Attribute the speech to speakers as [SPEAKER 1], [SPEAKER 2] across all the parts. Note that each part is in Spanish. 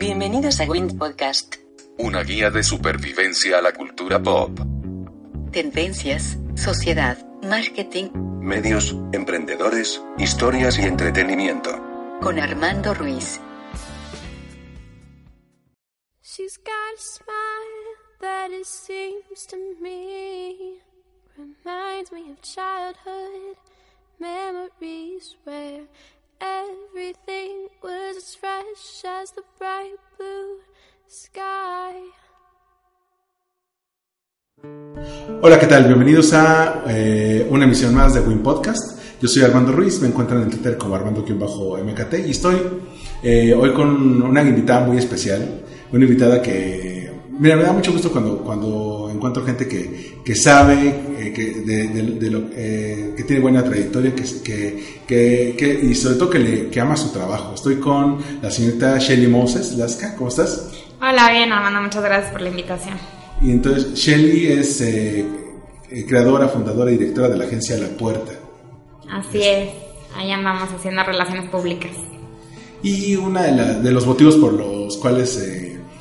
[SPEAKER 1] Bienvenidos a Wind Podcast.
[SPEAKER 2] Una guía de supervivencia a la cultura pop.
[SPEAKER 1] Tendencias, sociedad, marketing.
[SPEAKER 2] Medios, emprendedores, historias y entretenimiento.
[SPEAKER 1] Con Armando Ruiz.
[SPEAKER 3] She's got a smile that it seems to me reminds me of childhood memories where everything was as fresh as the bright blue sky.
[SPEAKER 4] Hola, ¿qué tal? Bienvenidos a eh, una emisión más de Win Podcast. Yo soy Armando Ruiz, me encuentran en Twitter como Armando-MKT y estoy eh, hoy con una invitada muy especial, una invitada que, mira, me da mucho gusto cuando, cuando encuentro gente que, que sabe, eh, que, de, de- de lo, eh, que tiene buena trayectoria que, que, y sobre todo que, le, que ama su trabajo. Estoy con la señorita Shelly Moses, Lasca, ¿cómo estás?
[SPEAKER 5] Hola, bien, Armando, muchas gracias por la invitación.
[SPEAKER 4] Y entonces Shelly es eh, creadora, fundadora y directora de la agencia La Puerta.
[SPEAKER 5] Así es, ahí andamos haciendo relaciones públicas.
[SPEAKER 4] Y uno de, de los motivos por los cuales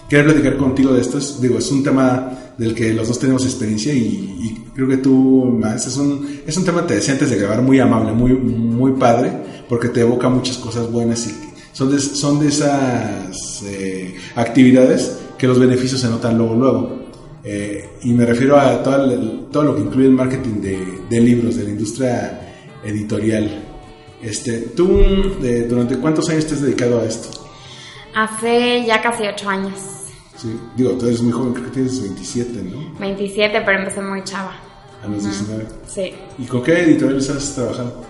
[SPEAKER 4] quiero platicar contigo de esto es, digo, es un tema del que los dos tenemos experiencia y, creo que tú más. Es un, es un tema, te decía antes de grabar, muy amable, muy, muy padre, porque te evoca muchas cosas buenas y son de, son de esas eh, actividades que los beneficios se notan luego, luego. Eh, y me refiero a todo, todo lo que incluye el marketing de, de libros, de la industria editorial. Este, ¿Tú eh, durante cuántos años te has dedicado a esto?
[SPEAKER 5] Hace ya casi ocho años,
[SPEAKER 4] Sí, digo, tú eres muy joven, creo que tienes 27, ¿no?
[SPEAKER 5] 27, pero empecé muy chava.
[SPEAKER 4] A los 19.
[SPEAKER 5] Sí.
[SPEAKER 4] ¿Y con qué editoriales has trabajado?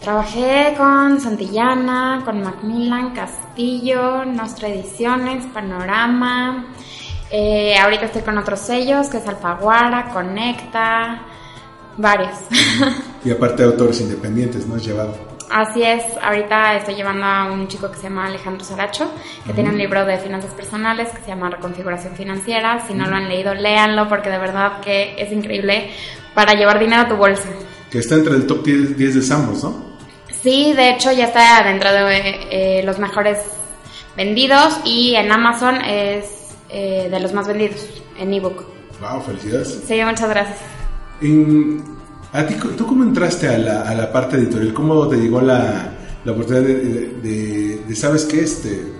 [SPEAKER 5] Trabajé con Santillana, con Macmillan, Castillo, Nostra Ediciones, Panorama. Eh, ahorita estoy con otros sellos, que es Alfaguara, Conecta, varios.
[SPEAKER 4] Y aparte autores independientes, ¿no? Has llevado.
[SPEAKER 5] Así es, ahorita estoy llevando a un chico que se llama Alejandro Saracho, que tiene un libro de finanzas personales que se llama Reconfiguración Financiera. Si no lo han leído, léanlo porque de verdad que es increíble para llevar dinero a tu bolsa.
[SPEAKER 4] Que está entre el top 10, 10 de Samos, ¿no?
[SPEAKER 5] Sí, de hecho ya está dentro de eh, los mejores vendidos y en Amazon es eh, de los más vendidos en ebook.
[SPEAKER 4] Wow, felicidades.
[SPEAKER 5] Sí, muchas gracias.
[SPEAKER 4] En- ¿a ti, ¿Tú cómo entraste a la, a la parte editorial? ¿Cómo te llegó la, la oportunidad de, de- de- de, ¿sabes qué? Este,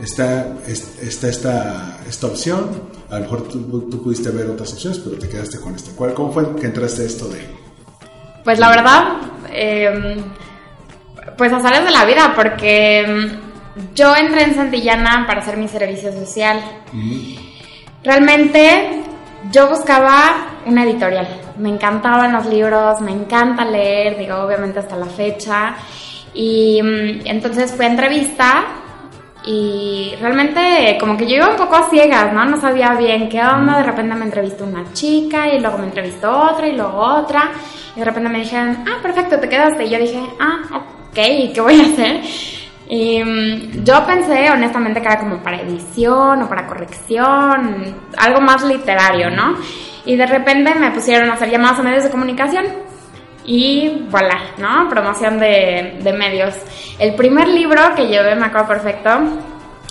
[SPEAKER 4] está, es- está esta, esta opción. A lo mejor tú, tú pudiste ver otras opciones, pero te quedaste con esta. ¿Cuál, ¿Cómo fue que entraste a esto de...?
[SPEAKER 5] Pues la verdad, eh, pues azares de la vida, porque mm, yo entré en Santillana para hacer mi servicio social. Realmente yo buscaba una editorial. Me encantaban los libros, me encanta leer, digo, obviamente hasta la fecha. Y mm, entonces fui a entrevista y realmente como que yo iba un poco a ciegas, ¿no? No sabía bien qué onda. De repente me entrevistó una chica y luego me entrevistó otra y luego otra. Y de repente me dijeron, ah, perfecto, te quedaste. Y yo dije, ah, ok, ¿y qué voy a hacer? Y mm, yo pensé honestamente que era como para edición o para corrección, algo más literario, ¿no? Y de repente me pusieron a hacer llamadas a medios de comunicación y voilà, ¿no? Promoción de, de medios. El primer libro que llevé, me acuerdo perfecto,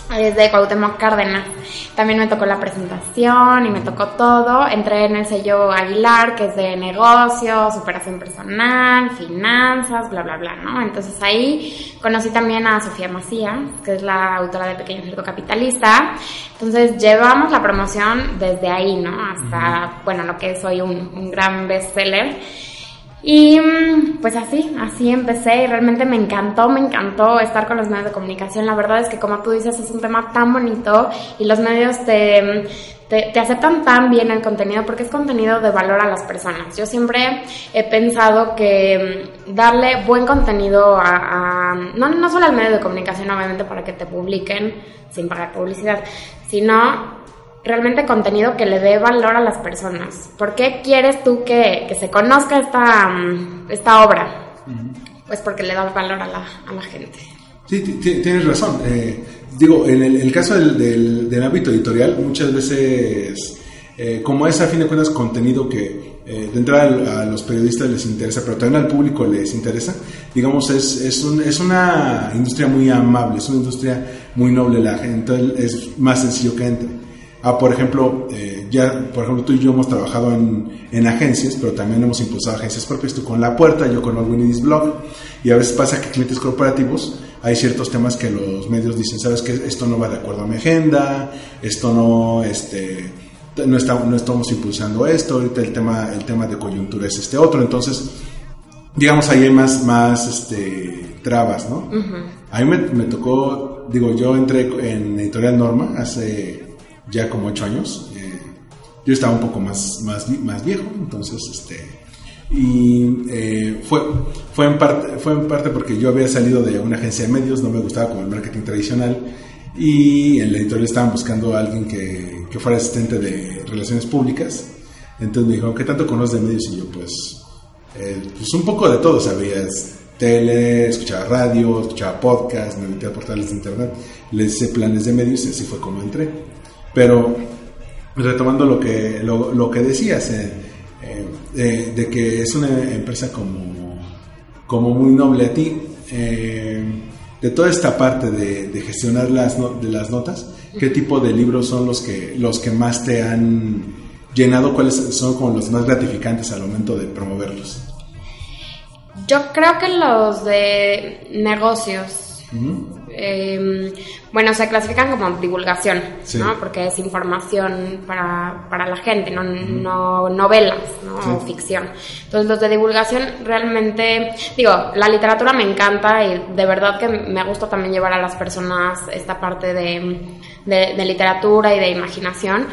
[SPEAKER 5] de Cuauhtémoc Cárdenas. También me tocó la presentación y me tocó todo. Entré en el sello Aguilar, que es de negocios, superación personal, finanzas, bla, bla, bla, ¿no? Entonces ahí conocí también a Sofía Macías, que es la autora de Pequeño Cierto Capitalista. Entonces llevamos la promoción desde ahí, ¿no? Hasta, bueno, lo que es hoy un, un gran bestseller. Y mm, pues así, así empecé y realmente me encantó, me encantó estar con los medios de comunicación. La verdad es que como tú dices es un tema tan bonito y los medios te, te, aceptan tan bien el contenido porque es contenido de valor a las personas. Yo siempre he pensado que mm, darle buen contenido a, no, no solo al medio de comunicación obviamente para que te publiquen sin pagar publicidad, sino realmente contenido que le dé valor a las personas. ¿Por qué quieres tú que, se conozca esta, mm, esta obra? Pues porque le da valor a la, a la gente.
[SPEAKER 4] Sí, tienes razón. Eh, digo, en el, caso del, del, ámbito editorial, muchas veces, eh, como es a fin de cuentas contenido que eh, de entrada a los periodistas les interesa, pero también al público les interesa, digamos, es, es, un, es una industria muy amable, es una industria muy noble, la gente es más sencillo que entre. Ah, por ejemplo, eh, ya, por ejemplo, tú y yo hemos trabajado en, en, agencias, pero también hemos impulsado agencias propias, tú con La Puerta, yo con Winnie's Blog, y a veces pasa que clientes corporativos hay ciertos temas que los medios dicen, sabes que esto no va de acuerdo a mi agenda, esto no, este, no, no estamos impulsando esto, ahorita el tema, el tema de coyuntura es este otro, entonces, digamos, ahí hay más, más este, trabas, ¿no? A mí me, tocó, digo, yo entré en Editorial Norma hace ya como ocho años, eh, yo estaba un poco más, más, más viejo, entonces, este, y eh, fue, fue, en parte, fue en parte porque yo había salido de una agencia de medios, no me gustaba como el marketing tradicional y en la editorial estaban buscando a alguien que, que fuera asistente de relaciones públicas. Entonces me dijo, ¿qué tanto conoces de medios? Y yo, pues, eh, pues un poco de todo, sabías tele, escuchaba radio, escuchaba podcast, me metía a portales de internet, les hice planes de medios y así fue como entré. Pero retomando lo que, lo, lo que decías, eh, eh, de que es una empresa como, como muy noble a ti. Eh, de toda esta parte de, gestionar las, de las notas, ¿qué tipo de libros son los que, los que más te han llenado? ¿Cuáles son como los más gratificantes al momento de promoverlos?
[SPEAKER 5] Yo creo que los de negocios. Em, bueno, se clasifican como divulgación, ¿no? Porque es información para, para la gente, no, no novelas, ¿no? O ficción. Entonces, los de divulgación realmente, digo, la literatura me encanta y de verdad que me gusta también llevar a las personas esta parte de, de, literatura y de imaginación,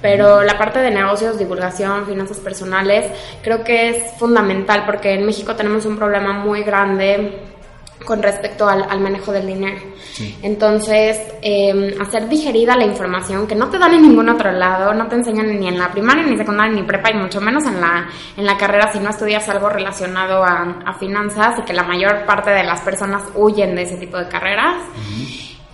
[SPEAKER 5] pero la parte de negocios, divulgación, finanzas personales, creo que es fundamental porque en México tenemos un problema muy grande con respecto al, manejo del dinero. Entonces, em, hacer digerida la información que no te dan en ningún otro lado, no te enseñan ni en la primaria, ni secundaria, ni prepa, y mucho menos en la, en la carrera si no estudias algo relacionado a, finanzas y que la mayor parte de las personas huyen de ese tipo de carreras.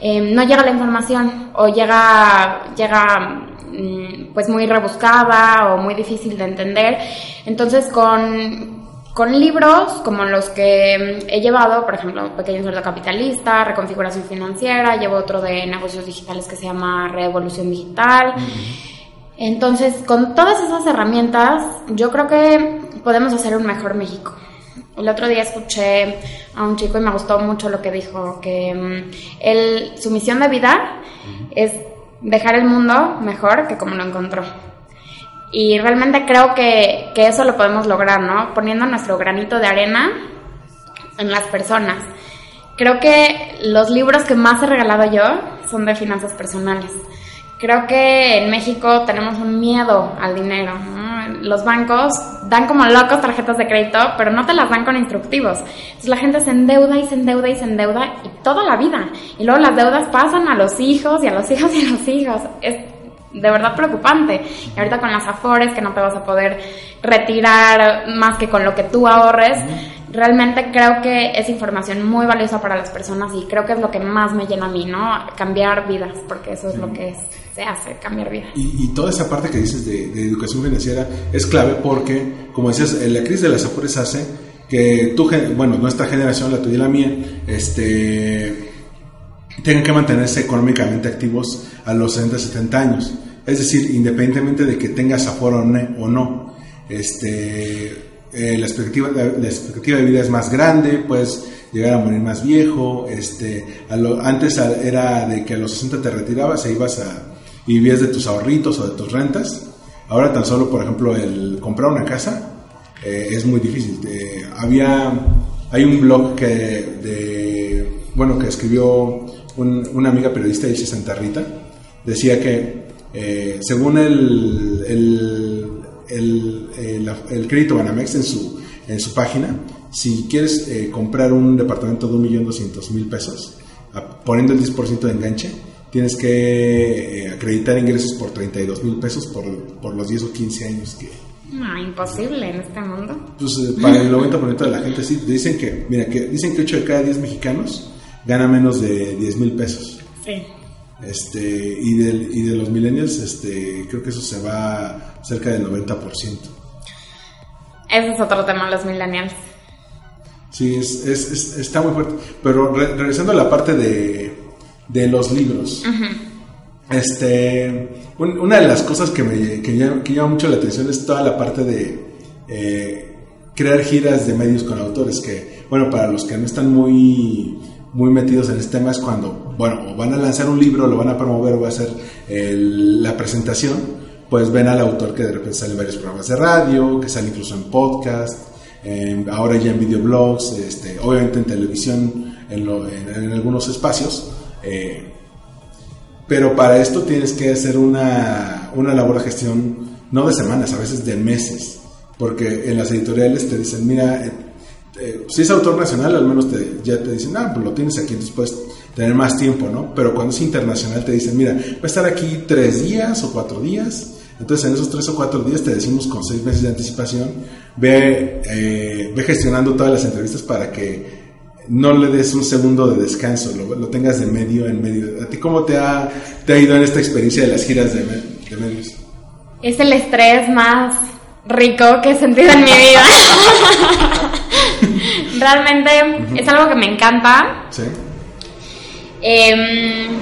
[SPEAKER 5] Em, no llega la información o llega, llega mm, pues muy rebuscada o muy difícil de entender. Entonces, con, con libros como los que mm, he llevado, por ejemplo, Pequeño Sueldo Capitalista, Reconfiguración Financiera, llevo otro de negocios digitales que se llama Revolución Digital. Entonces, con todas esas herramientas, yo creo que podemos hacer un mejor México. El otro día escuché a un chico y me gustó mucho lo que dijo, que mm, su misión de vida es dejar el mundo mejor que como lo encontró. Y realmente creo que, que eso lo podemos lograr, ¿no? Poniendo nuestro granito de arena en las personas. Creo que los libros que más he regalado yo son de finanzas personales. Creo que en México tenemos un miedo al dinero. Los bancos dan como locos tarjetas de crédito, pero no te las dan con instructivos. Entonces la gente se endeuda y se endeuda y se endeuda y toda la vida. Y luego las deudas pasan a los hijos y a los hijos y a los hijos. Es de verdad preocupante. Y ahorita con las afores que no te vas a poder retirar más que con lo que tú ahorres, realmente creo que es información muy valiosa para las personas y creo que es lo que más me llena a mí, ¿no? Cambiar vidas, porque eso es lo que se hace, cambiar vidas.
[SPEAKER 4] Y, toda esa parte que dices de, educación financiera es clave porque, como decías, la crisis de las afores hace que tu, bueno, nuestra generación, la tuya y la mía, este tengan que mantenerse económicamente activos a los 60, 70 años. Es decir, independientemente de que tengas aforo o no, este, eh, la, expectativa, la, expectativa de vida es más grande, puedes llegar a morir más viejo. Este, antes era de que a los 60 te retirabas e ibas a y vivías de tus ahorritos o de tus rentas. Ahora tan solo, por ejemplo, el comprar una casa eh, es muy difícil. Eh, había, hay un blog que, de, bueno, que escribió un- una amiga periodista, Ilse Santa Rita, decía que eh, según el, el, el, crédito Banamex en su, en su página, si quieres eh, comprar un departamento de 1.200.000 pesos, poniendo el 10% de enganche, tienes que eh, acreditar ingresos por 32 mil pesos por, por los 10 o 15 años que,
[SPEAKER 5] No, imposible en este mundo.
[SPEAKER 4] pues eh, para el 90% de la gente sí, dicen que, mira, que dicen que 8 de cada 10 mexicanos gana menos de 10 mil pesos.
[SPEAKER 5] Sí.
[SPEAKER 4] Este, y, del, y de los millennials, este, creo que eso se va cerca del 90%.
[SPEAKER 5] Ese es otro tema, los millennials.
[SPEAKER 4] Sí, es, es- es- está muy fuerte. Pero re- regresando a la parte de, de los libros. Este, un- una de las cosas que me que llama, que llama mucho la atención es toda la parte de eh, crear giras de medios con autores. Que, bueno, para los que no están muy, muy metidos en este tema, es cuando, bueno, van a lanzar un libro, lo van a promover, o va a hacer la presentación. Pues ven al autor que de repente sale en varios programas de radio, que sale incluso en podcast, ahora ya en videoblogs, este, obviamente en televisión, en, algunos espacios. eh, pero para esto tienes que hacer una, una labor de gestión, no de semanas, a veces de meses. Porque en las editoriales te dicen, mira, eh, si es autor nacional, al menos te- ya te dicen, ah, pues lo tienes aquí, entonces puedes tener más tiempo, ¿no? Pero cuando es internacional te dicen, mira, va a estar aquí tres días o cuatro días. Entonces en esos tres o cuatro días te decimos con seis meses de anticipación, ve, eh, ve gestionando todas las entrevistas para que no le des un segundo de descanso, lo, lo tengas de medio en medio. ¿A ti cómo te ha, te ha ido en esta experiencia de las giras de, de medios?
[SPEAKER 5] Es el estrés más rico que he sentido en mi vida. Realmente es algo que me encanta.
[SPEAKER 4] ¿Sí?
[SPEAKER 5] Em,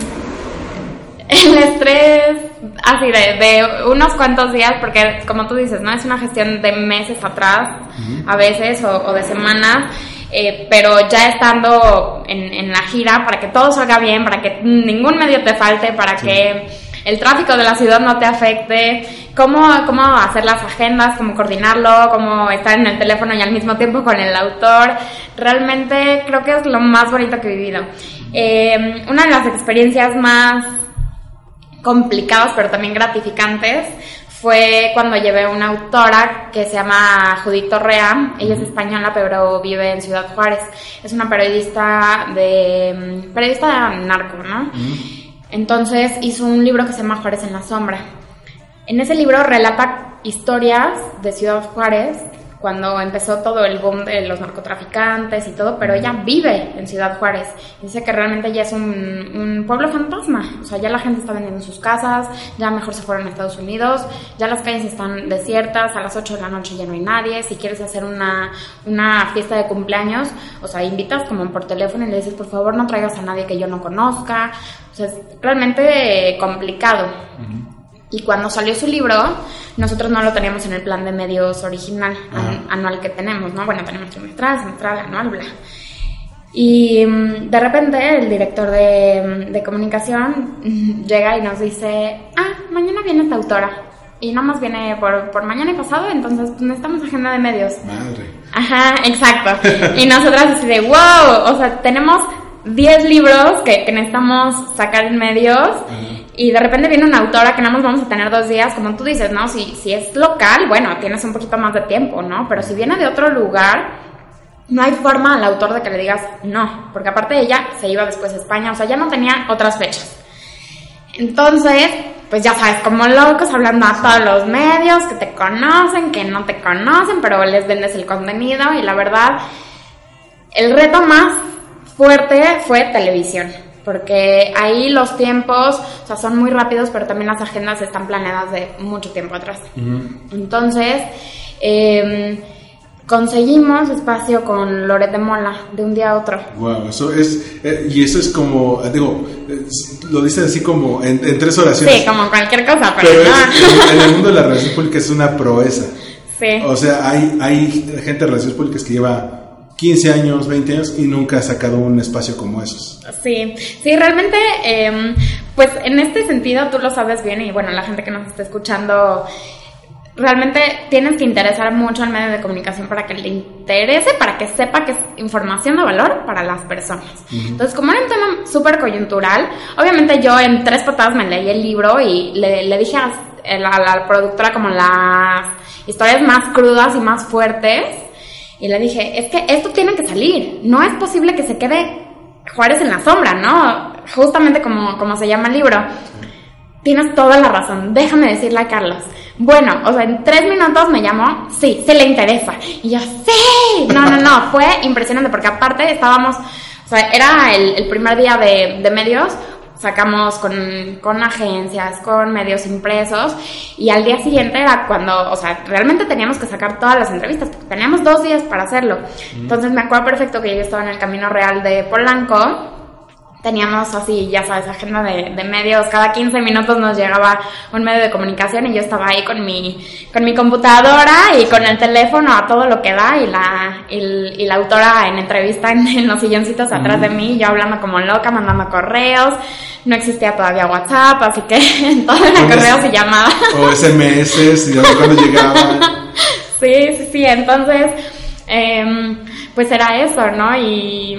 [SPEAKER 5] el estrés así de, de unos cuantos días, porque como tú dices, no es una gestión de meses atrás, a veces, o, o de semanas, eh, pero ya estando en, en la gira, para que todo salga bien, para que ningún medio te falte, para que el tráfico de la ciudad no te afecte, cómo, cómo hacer las agendas, cómo coordinarlo, cómo estar en el teléfono y al mismo tiempo con el autor. Realmente creo que es lo más bonito que he vivido. Eh, una de las experiencias más complicadas pero también gratificantes fue cuando llevé una autora que se llama Judith Torrea, ella es española pero vive en Ciudad Juárez, es una periodista de periodista narco, ¿no? Entonces hizo un libro que se llama Juárez en la sombra. En ese libro relata historias de Ciudad Juárez cuando empezó todo el boom de los narcotraficantes y todo, pero ella vive en Ciudad Juárez. Dice que realmente ya es un, un pueblo fantasma. O sea, ya la gente está vendiendo sus casas, ya mejor se fueron a Estados Unidos, ya las calles están desiertas, a las 8 de la noche ya no hay nadie. Si quieres hacer una, una fiesta de cumpleaños, o sea, invitas como por teléfono y le dices, por favor, no traigas a nadie que yo no conozca. O sea, es realmente complicado. Y cuando salió su libro, nosotros no lo teníamos en el plan de medios original, an- anual que tenemos, ¿no? Bueno, tenemos trimestral, semestral, anual, bla. Y mm, de repente el director de, de comunicación mm, llega y nos dice, ah, mañana viene esta autora. Y nada más viene por, por mañana y pasado, entonces pues, necesitamos agenda de medios.
[SPEAKER 4] Madre.
[SPEAKER 5] Ajá, exacto. Y nosotras así de, wow, o sea, tenemos 10 libros que, que necesitamos sacar en medios y de repente viene una autora que nada más vamos a tener dos días, como tú dices, ¿no? Si, si es local, bueno, tienes un poquito más de tiempo, ¿no? Pero si viene de otro lugar, no hay forma al autor de que le digas no, porque aparte ella se iba después a España, o sea, ya no tenía otras fechas. Entonces, pues ya sabes, como locos hablando a todos los medios que te conocen, que no te conocen, pero les vendes el contenido y la verdad, el reto más fuerte fue televisión, porque ahí los tiempos, o sea, son muy rápidos, pero también las agendas están planeadas de mucho tiempo atrás. Entonces, eh, conseguimos espacio con Loret de Mola de un día a otro.
[SPEAKER 4] Wow, eso es, eh, y eso es como, eh, digo, es- lo dice así como en, en tres oraciones.
[SPEAKER 5] Sí, como cualquier cosa, pero,
[SPEAKER 4] pero
[SPEAKER 5] no.
[SPEAKER 4] es- en, en el mundo de la relación pública es una proeza.
[SPEAKER 5] Sí.
[SPEAKER 4] O sea, hay, hay gente de relaciones públicas que lleva 15 años, 20 años y nunca ha sacado un espacio como esos.
[SPEAKER 5] Sí, sí, realmente, eh, pues en este sentido tú lo sabes bien y bueno, la gente que nos está escuchando, realmente tienes que interesar mucho al medio de comunicación para que le interese, para que sepa que es información de valor para las personas. Entonces, como era un tema súper coyuntural, obviamente yo en tres patadas me leí el libro y le, le dije a la, a la productora como las historias más crudas y más fuertes. Y le dije, es que esto tiene que salir. No es posible que se quede Juárez en la sombra, ¿no? Justamente como, como se llama el libro. Tienes toda la razón. Déjame decirle a Carlos. Bueno, o sea, en tres minutos me llamó, sí, se le interesa. Y yo, sí. No, no, no, fue impresionante porque aparte estábamos, o sea, era el, primer día de medios, sacamos con, con, agencias, con medios impresos y al día siguiente era cuando, o sea, realmente teníamos que sacar todas las entrevistas, porque teníamos dos días para hacerlo. Entonces me acuerdo perfecto que yo estaba en el Camino Real de Polanco teníamos así, ya sabes, agenda de, de, medios, cada 15 minutos nos llegaba un medio de comunicación y yo estaba ahí con mi, con mi computadora y con el teléfono a todo lo que da y la, y, y la autora en entrevista en, en los silloncitos atrás de mí, yo hablando como loca, mandando correos, no existía todavía WhatsApp, así que todo era correos y llamadas.
[SPEAKER 4] O SMS, y cuando llegaban.
[SPEAKER 5] sí, sí, sí, entonces, eh, pues era eso, ¿no? Y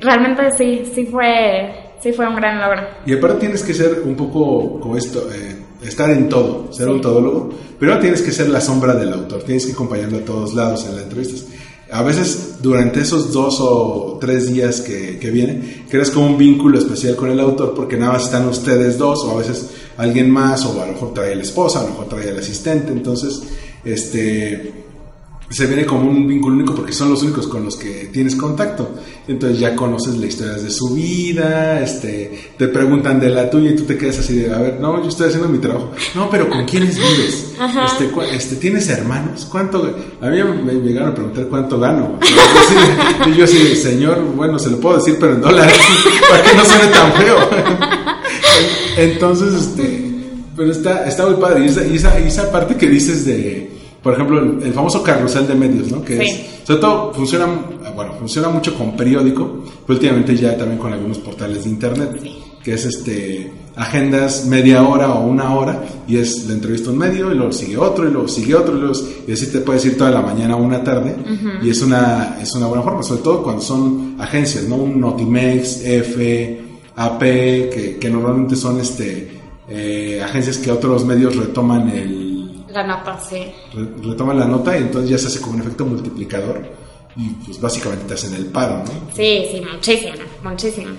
[SPEAKER 5] realmente sí, sí fue, sí fue un gran logro.
[SPEAKER 4] Y aparte tienes que ser un poco como esto, eh, estar en todo, ser un todólogo, pero tienes que ser la sombra del autor, tienes que acompañarlo a todos lados en las entrevistas. A veces durante esos dos o tres días que, que viene, creas como un vínculo especial con el autor porque nada más están ustedes dos o a veces alguien más o a lo mejor trae la esposa, a lo mejor trae el asistente, entonces este se viene como un vínculo único porque son los únicos con los que tienes contacto. Entonces ya conoces las historias de su vida, este, te preguntan de la tuya y tú te quedas así de, a ver, no, yo estoy haciendo mi trabajo. No, pero ¿con quiénes vives? Este, este, ¿Tienes hermanos? ¿Cuánto? A mí me, me llegaron a preguntar cuánto gano. Y yo así, señor, bueno, se lo puedo decir, pero en dólares, para que no suene tan feo. Entonces, este, pero está, está muy padre. Y esa, y esa, y esa parte que dices de por ejemplo, el, el, famoso carrusel de medios, ¿no? Que sí. es, sobre todo funciona, bueno, funciona mucho con periódico, pero últimamente ya también con algunos portales de internet, sí. que es este, agendas media hora o una hora, y es la entrevista un medio, y luego sigue otro, y luego sigue otro, y, luego, y así te puedes ir toda la mañana o una tarde, uh -huh. y es una, es una buena forma, sobre todo cuando son agencias, ¿no? Un Notimex, F, AP, que, que normalmente son este, eh, agencias que otros medios retoman el
[SPEAKER 5] la nota, sí.
[SPEAKER 4] Retoman la nota y entonces ya se hace como un efecto multiplicador y pues básicamente te hacen el paro, ¿no?
[SPEAKER 5] Sí, sí, muchísimo, muchísimo.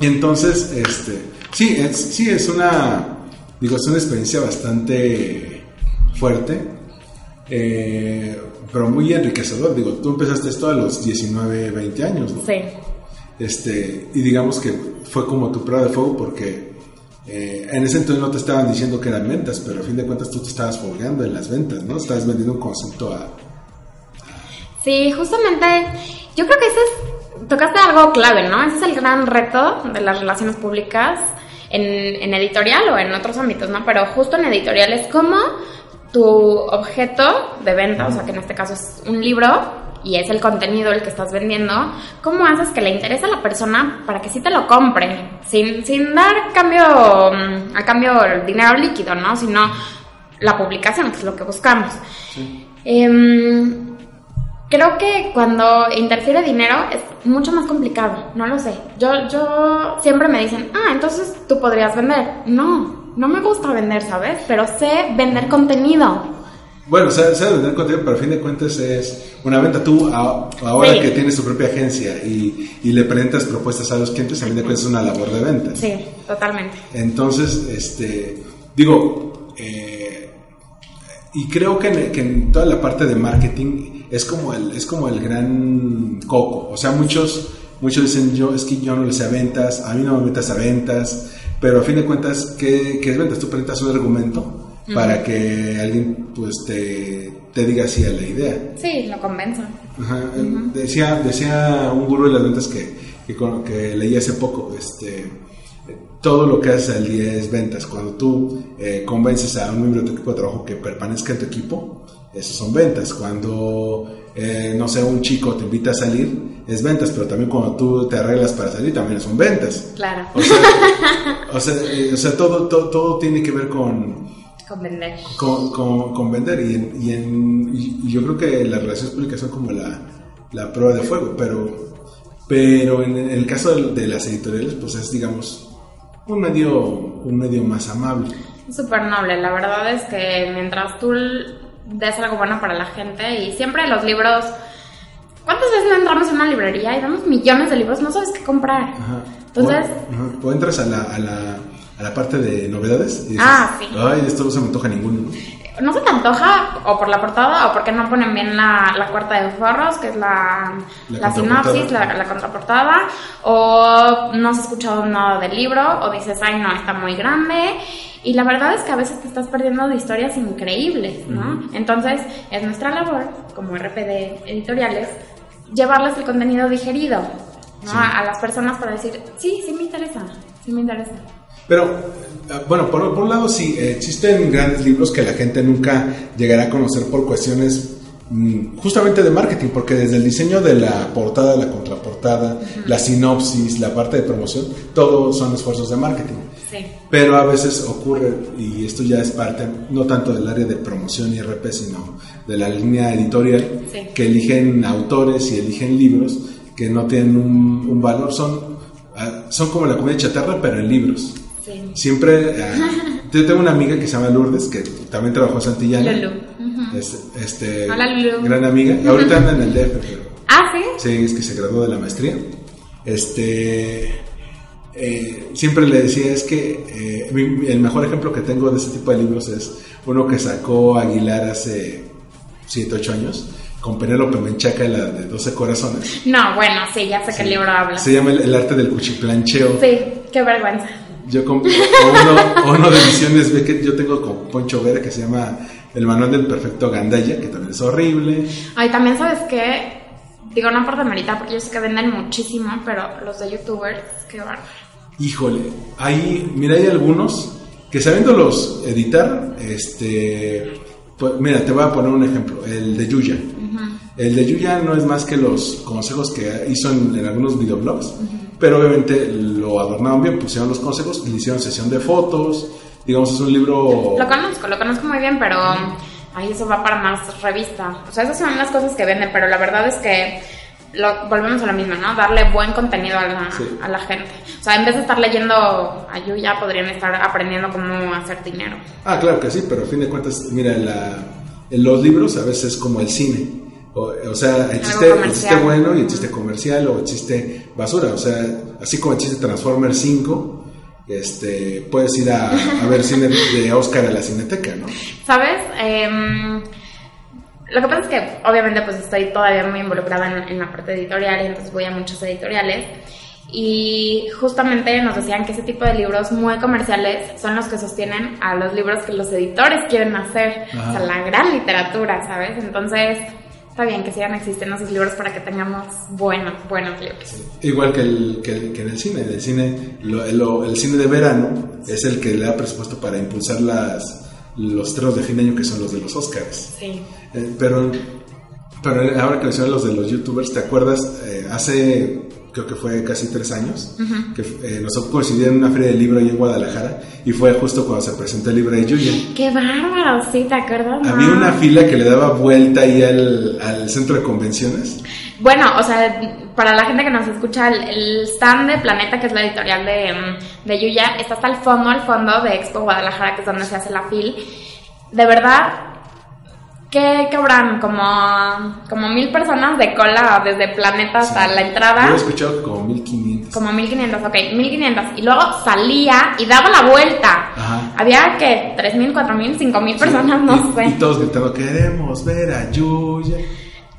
[SPEAKER 4] Y entonces, este, sí, es, sí, es una, digo, es una experiencia bastante fuerte, eh, pero muy enriquecedor. Digo, tú empezaste esto a los 19, 20 años, ¿no?
[SPEAKER 5] Sí.
[SPEAKER 4] Este, y digamos que fue como tu prueba de fuego porque eh, en ese entonces no te estaban diciendo que eran ventas, pero a fin de cuentas tú te estabas fogueando en las ventas, ¿no? Estabas vendiendo un concepto a...
[SPEAKER 5] Sí, justamente, yo creo que ese es, tocaste algo clave, ¿no? Ese es el gran reto de las relaciones públicas en, en editorial o en otros ámbitos, ¿no? Pero justo en editorial es como tu objeto de venta, o sea, que en este caso es un libro, y es el contenido el que estás vendiendo, ¿cómo haces que le interese a la persona para que sí te lo compre? Sin, sin dar cambio, a cambio dinero líquido, ¿no? Sino la publicación, que es lo que buscamos. Sí. Eh, creo que cuando interfiere dinero es mucho más complicado, no lo sé. Yo, yo siempre me dicen, ah, entonces tú podrías vender. No, no me gusta vender, ¿sabes? Pero sé vender contenido.
[SPEAKER 4] Bueno, sabes sabe vender contenido, pero a fin de cuentas es una venta. Tú, a, ahora sí. que tienes tu propia agencia y, y, le presentas propuestas a los clientes, a fin de cuentas es una labor de venta.
[SPEAKER 5] Sí, totalmente.
[SPEAKER 4] Entonces, este, digo, eh, y creo que en, que en, toda la parte de marketing es como el, es como el gran coco. O sea, muchos, muchos dicen, yo, es que yo no le sé a ventas, a mí no me metas a ventas, pero a fin de cuentas, ¿qué, qué es ventas? Tú presentas un argumento para que alguien pues te, te, diga sí a la idea.
[SPEAKER 5] Sí, lo convenza.
[SPEAKER 4] Ajá. Uh -huh. decía, decía un gurú de las ventas que, que, que, leí hace poco, este, todo lo que haces al día es ventas. Cuando tú eh, convences a un miembro de tu equipo de trabajo que permanezca en tu equipo, eso son ventas. Cuando, eh, no sé, un chico te invita a salir, es ventas, pero también cuando tú te arreglas para salir, también son ventas.
[SPEAKER 5] Claro.
[SPEAKER 4] O sea, o sea, eh, o sea todo, todo, todo tiene que ver con
[SPEAKER 5] Con vender.
[SPEAKER 4] con, con- con vender y, en- y, en- y- yo creo que las relaciones públicas son como la, la prueba de fuego, pero, pero en el caso de, de las editoriales, pues es, digamos, un medio, un medio más amable.
[SPEAKER 5] Súper noble, la verdad es que mientras tú des algo bueno para la gente y siempre los libros... ¿Cuántas veces no entramos en una librería y vemos millones de libros? No sabes qué comprar.
[SPEAKER 4] Ajá.
[SPEAKER 5] Entonces,
[SPEAKER 4] o, ajá, o entras a la, a, la, a la parte de novedades y dices,
[SPEAKER 5] Ah, sí.
[SPEAKER 4] ay, esto no se me antoja ninguno. ¿no?
[SPEAKER 5] se te antoja o por la portada o porque no ponen bien la, la cuarta de forros, que es la,
[SPEAKER 4] La
[SPEAKER 5] la, sinopsis, la, la contraportada, o no has escuchado nada del libro, o dices, ay no, está muy grande. Y la verdad es que a veces te estás perdiendo de historias increíbles, ¿no? Entonces, es nuestra labor, como RPD editoriales, llevarles el contenido digerido, ¿no?
[SPEAKER 4] Sí.
[SPEAKER 5] A, a las personas para decir, sí, sí me interesa, sí me interesa.
[SPEAKER 4] Pero, eh, bueno, por, por un lado sí, eh, existen grandes libros que la gente nunca llegará a conocer por cuestiones mm, justamente de marketing, porque desde el diseño de la portada, la contraportada, la sinopsis, la parte de promoción, todo son esfuerzos de marketing.
[SPEAKER 5] Sí.
[SPEAKER 4] Pero a veces ocurre, y esto ya es parte no tanto del área de promoción y RP, sino de la línea editorial,
[SPEAKER 5] Sí.
[SPEAKER 4] que eligen autores y eligen libros que no tienen un, un valor, son, ah, son como la comida chatarra, pero en libros.
[SPEAKER 5] Sí.
[SPEAKER 4] Siempre, ah, yo tengo una amiga que se llama Lourdes, que también trabajó en Santillana.
[SPEAKER 5] Lulu.
[SPEAKER 4] Este,
[SPEAKER 5] Hola, Lulu.
[SPEAKER 4] Gran amiga. Ahorita anda en el DF, pero
[SPEAKER 5] Ah, sí.
[SPEAKER 4] Sí, es que se graduó de la maestría. Este, eh, siempre le decía, es que eh, mi- el mejor ejemplo que tengo de este tipo de libros es uno que sacó Aguilar hace 7, 8 años, con Penélope Menchaca, la de 12 corazones.
[SPEAKER 5] No, bueno, sí, ya sé qué libro habla.
[SPEAKER 4] Se llama El, el arte del cuchiplancheo.
[SPEAKER 5] Sí, qué vergüenza.
[SPEAKER 4] Yo comp- o uno, uno de ve que yo tengo con Poncho Vera que se llama El manual del perfecto Gandaya, que también es horrible.
[SPEAKER 5] Ay, también sabes qué, digo, no por demeritar, porque yo sé que venden muchísimo, pero los de youtubers, qué bárbaro.
[SPEAKER 4] Híjole, hay, mira, hay algunos que sabiéndolos editar, este, pues, mira, te voy a poner un ejemplo, el de Yuya. El de Yuya no es más que los consejos que hizo en, en algunos videoblogs, pero obviamente lo adornaron bien, pusieron los consejos, le hicieron sesión de fotos, digamos, es un libro...
[SPEAKER 5] Lo conozco, lo conozco muy bien, pero ahí eso va para más revista. O sea, esas son las cosas que venden, pero la verdad es que lo, volvemos a lo mismo, ¿no? Darle buen contenido a la,
[SPEAKER 4] Sí.
[SPEAKER 5] a la gente. O sea, en vez de estar leyendo a Yuya, podrían estar aprendiendo cómo hacer dinero.
[SPEAKER 4] Ah, claro que sí, pero a fin de cuentas, mira, la, en los libros a veces es como el cine. O, o sea, el chiste, el
[SPEAKER 5] comercial.
[SPEAKER 4] chiste bueno y el chiste comercial o el chiste basura. O sea, así como el chiste Transformers 5, este, puedes ir a, a ver cine de Oscar a la cineteca, ¿no?
[SPEAKER 5] ¿Sabes? Em, lo que pasa es que obviamente pues estoy todavía muy involucrada en, en la parte editorial y entonces voy a muchos editoriales y justamente nos decían que ese tipo de libros muy comerciales son los que sostienen a los libros que los editores quieren hacer,
[SPEAKER 4] Ajá.
[SPEAKER 5] o sea, la gran literatura, ¿sabes? Entonces está bien que sigan existiendo esos libros para que tengamos buenos, buenos libros.
[SPEAKER 4] Igual que, el, que, el- que en el cine. El cine, lo- lo- el cine de verano es el que le da presupuesto para impulsar las, los estrenos de fin de año que son los de los Oscars.
[SPEAKER 5] Sí.
[SPEAKER 4] Eh, pero, pero ahora que mencionas los de los youtubers, ¿te acuerdas? Eh, hace, creo que fue casi tres años, que eh, nos en una feria de libro ahí en Guadalajara y fue justo cuando se presentó el libro de Yuya.
[SPEAKER 5] ¡Qué bárbaro! Sí, ¿te acuerdas?
[SPEAKER 4] Había una fila que le daba vuelta ahí al, al centro de convenciones.
[SPEAKER 5] Bueno, o sea, para la gente que nos escucha, el, el stand de Planeta, que es la editorial de, mm, de Yuya, está hasta el fondo, al fondo de Expo Guadalajara, que es donde se hace la FIL. De verdad, ¿qué que habrán? Como, como mil personas de cola desde Planeta hasta la
[SPEAKER 4] Yo
[SPEAKER 5] entrada.
[SPEAKER 4] he escuchado como 1500.
[SPEAKER 5] Como 1500, ok, 1500. Y luego salía y daba la vuelta.
[SPEAKER 4] Ajá.
[SPEAKER 5] Había que 3000, 4000, 5000 personas, no
[SPEAKER 4] y,
[SPEAKER 5] sé.
[SPEAKER 4] y todos gritando, queremos ver a Yuya.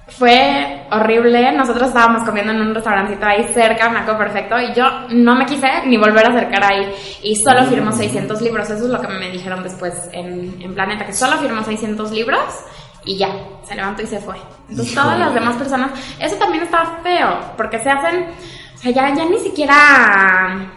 [SPEAKER 5] Fue horrible. Nosotros estábamos comiendo en un restaurancito ahí cerca, me acuerdo perfecto, y yo no me quise ni volver a acercar ahí. Y solo firmó 600 libros. Eso es lo que me dijeron después en, en Planeta, que solo firmó 600 libros y ya, se levantó y se fue. Entonces
[SPEAKER 4] Híjole.
[SPEAKER 5] todas las demás personas, eso también está feo, porque se hacen, o sea, ya, ya ni siquiera,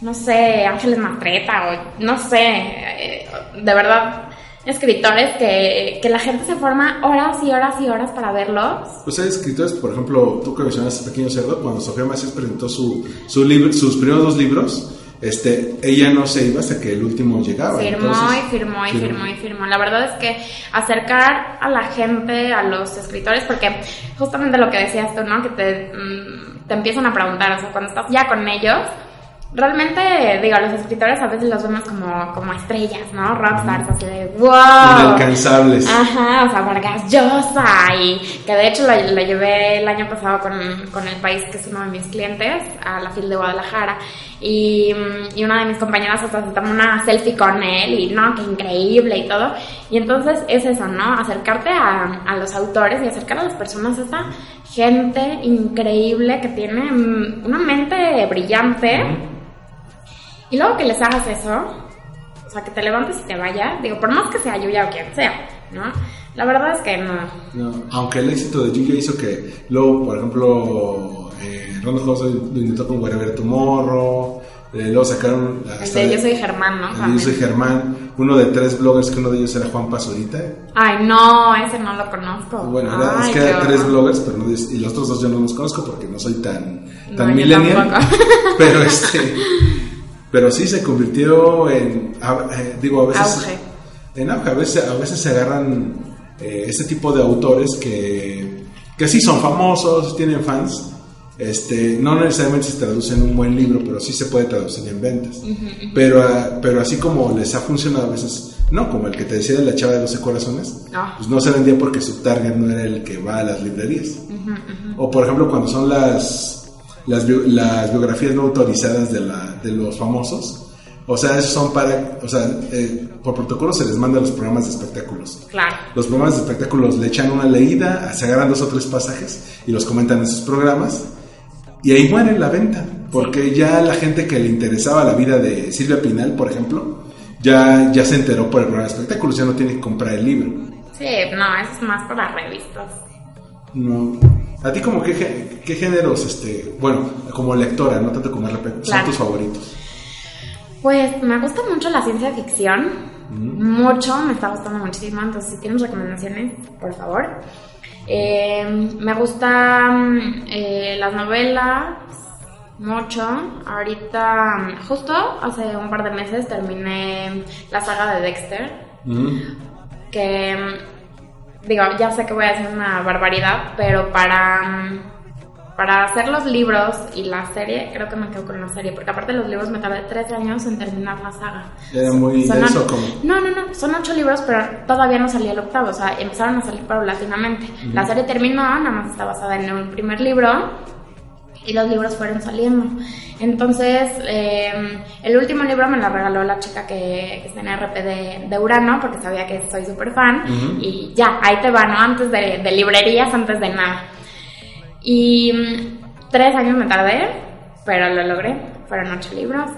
[SPEAKER 5] no sé, Ángeles Mastreta o no sé, eh, de verdad. Escritores que, que la gente se forma horas y horas y horas para verlos.
[SPEAKER 4] Pues hay escritores, por ejemplo, tú que mencionaste Pequeño Cerdo, cuando Sofía Macías presentó su, su libro, sus primeros dos libros, este, ella no se iba hasta que el último llegaba.
[SPEAKER 5] Firmó
[SPEAKER 4] entonces,
[SPEAKER 5] y firmó y firmó y firmó. La verdad es que acercar a la gente, a los escritores, porque justamente lo que decías tú, ¿no? Que te, mm, te empiezan a preguntar, o sea, cuando estás ya con ellos, realmente, digo, los escritores a veces los vemos como, como estrellas, ¿no? Rockstars, así de wow.
[SPEAKER 4] Inalcanzables.
[SPEAKER 5] Ajá, o sea, Vargas Llosa y que de hecho lo, lo llevé el año pasado con, con el país que es uno de mis clientes a la FIL de Guadalajara y, y una de mis compañeras hasta se tomó una selfie con él y no, que increíble y todo y entonces es eso, ¿no? Acercarte a, a los autores y acercar a las personas a esta gente increíble que tiene mm, una mente brillante y luego que les hagas eso, o sea, que te levantes y te vayas, digo, por más que sea Yuya o quien sea, ¿no? La verdad es que no.
[SPEAKER 4] No, aunque el éxito de Yuya hizo que luego, por ejemplo, eh, Rondo lo intentó con Wherever Tomorrow, eh, luego sacaron...
[SPEAKER 5] El
[SPEAKER 4] hasta
[SPEAKER 5] de Yo soy Germán, ¿no?
[SPEAKER 4] el de. Yo soy Germán, uno de tres bloggers, que uno de ellos era Juan Pazurita.
[SPEAKER 5] Ay, no, ese no lo conozco.
[SPEAKER 4] Bueno, era-
[SPEAKER 5] Ay,
[SPEAKER 4] es que eran tres bloggers, pero no, y los otros dos yo no los conozco porque no soy tan, tan
[SPEAKER 5] No,
[SPEAKER 4] millennial. Pero este, pero sí se convirtió en, eh, digo, a veces,
[SPEAKER 5] Auge.
[SPEAKER 4] en auge, a veces, a veces se agarran eh, este tipo de autores que, que sí son famosos, tienen fans. Este, no necesariamente se traduce en un buen libro, pero sí se puede traducir en ventas. Pero, ah, pero así como les ha funcionado a veces, no, como el que te decía de la chava de 12 corazones,
[SPEAKER 5] Ah.
[SPEAKER 4] pues no se vendía porque su target no era el que va a las librerías. O por ejemplo cuando son las, las, bio- las biografías no autorizadas de, la, de los famosos, o sea, esos son para, o sea, eh, por protocolo se les manda a los programas de espectáculos.
[SPEAKER 5] Claro.
[SPEAKER 4] Los programas de espectáculos le echan una leída, se agarran dos o tres pasajes y los comentan en sus programas. Y ahí muere la venta, porque ya la gente que le interesaba la vida de Silvia Pinal, por ejemplo, ya, ya se enteró por el programa de espectáculos, ya no tiene que comprar el libro.
[SPEAKER 5] Sí, no, es más para revistas.
[SPEAKER 4] No. ¿A ti como qué, qué géneros, este, bueno, como lectora, no tanto como RP, son
[SPEAKER 5] Claro.
[SPEAKER 4] tus favoritos?
[SPEAKER 5] Pues me gusta mucho la ciencia ficción.
[SPEAKER 4] Mm.
[SPEAKER 5] Mucho, me está gustando muchísimo. Entonces, si tienes recomendaciones, por favor. Eh, me gustan eh, las novelas. Mucho. Ahorita, mm, justo hace un par de meses terminé la saga de Dexter.
[SPEAKER 4] Mm.
[SPEAKER 5] que mm, digo, ya sé que voy a hacer una barbaridad, pero para mm, para hacer los libros y la serie, creo que me quedo con la serie, porque aparte de los libros me tardé tres años en terminar la saga.
[SPEAKER 4] Era muy
[SPEAKER 5] Son
[SPEAKER 4] denso como...
[SPEAKER 5] No, no, no, son ocho libros, pero todavía no salía el octavo, o sea, empezaron a salir paulatinamente. La serie terminó, nada más está basada en un primer libro y los libros fueron saliendo. Entonces, eh, el último libro me lo regaló la chica que, que está en RP de, de Urano, porque sabía que soy súper fan,
[SPEAKER 4] Ujú.
[SPEAKER 5] y ya, ahí te va, ¿no? Antes de, de librerías, antes de nada. Y mm, tres años me tardé, pero lo logré. Fueron ocho libros.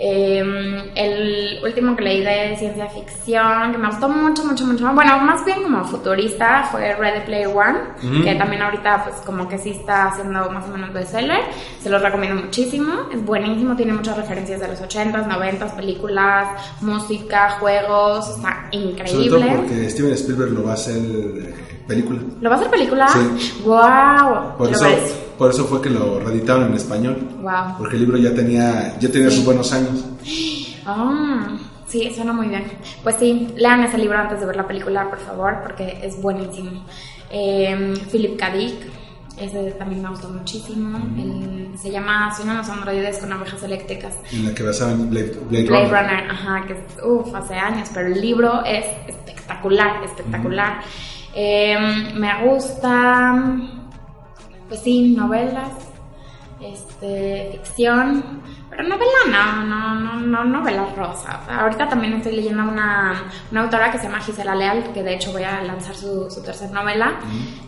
[SPEAKER 5] Eh, el último que leí de ciencia ficción, que me gustó mucho, mucho, mucho. Bueno, más bien como futurista, fue Ready Player One,
[SPEAKER 4] Ujú.
[SPEAKER 5] que también ahorita pues como que sí está haciendo más o menos bestseller. Se los recomiendo muchísimo. Es buenísimo, tiene muchas referencias de los 80s, 90s, películas, música, juegos. Está
[SPEAKER 4] Sobre
[SPEAKER 5] increíble.
[SPEAKER 4] todo porque Steven Spielberg lo va a hacer eh, película.
[SPEAKER 5] ¿Lo va a hacer película?
[SPEAKER 4] Sí.
[SPEAKER 5] ¡Wow!
[SPEAKER 4] Por eso, por eso fue que lo reeditaron en español.
[SPEAKER 5] Wow.
[SPEAKER 4] Porque el libro ya tenía, ya tenía
[SPEAKER 5] Sí.
[SPEAKER 4] sus buenos años.
[SPEAKER 5] Ah, sí, suena muy bien. Pues sí, lean ese libro antes de ver la película, por favor, porque es buenísimo. Eh, Philip K. Dick, ese también me gustó muchísimo. El- se llama Sueñan los androides con abejas eléctricas.
[SPEAKER 4] En la que basaban Blade, Blade
[SPEAKER 5] Blade
[SPEAKER 4] Runner.
[SPEAKER 5] Runner, ajá, que es, uff, hace años, pero el libro es espectacular, espectacular. Eh, me gusta, pues sí, novelas, este, ficción, pero novela no, no, no, no novelas rosa. Ahorita también estoy leyendo una, una autora que se llama Gisela Leal, que de hecho voy a lanzar su, su tercera novela.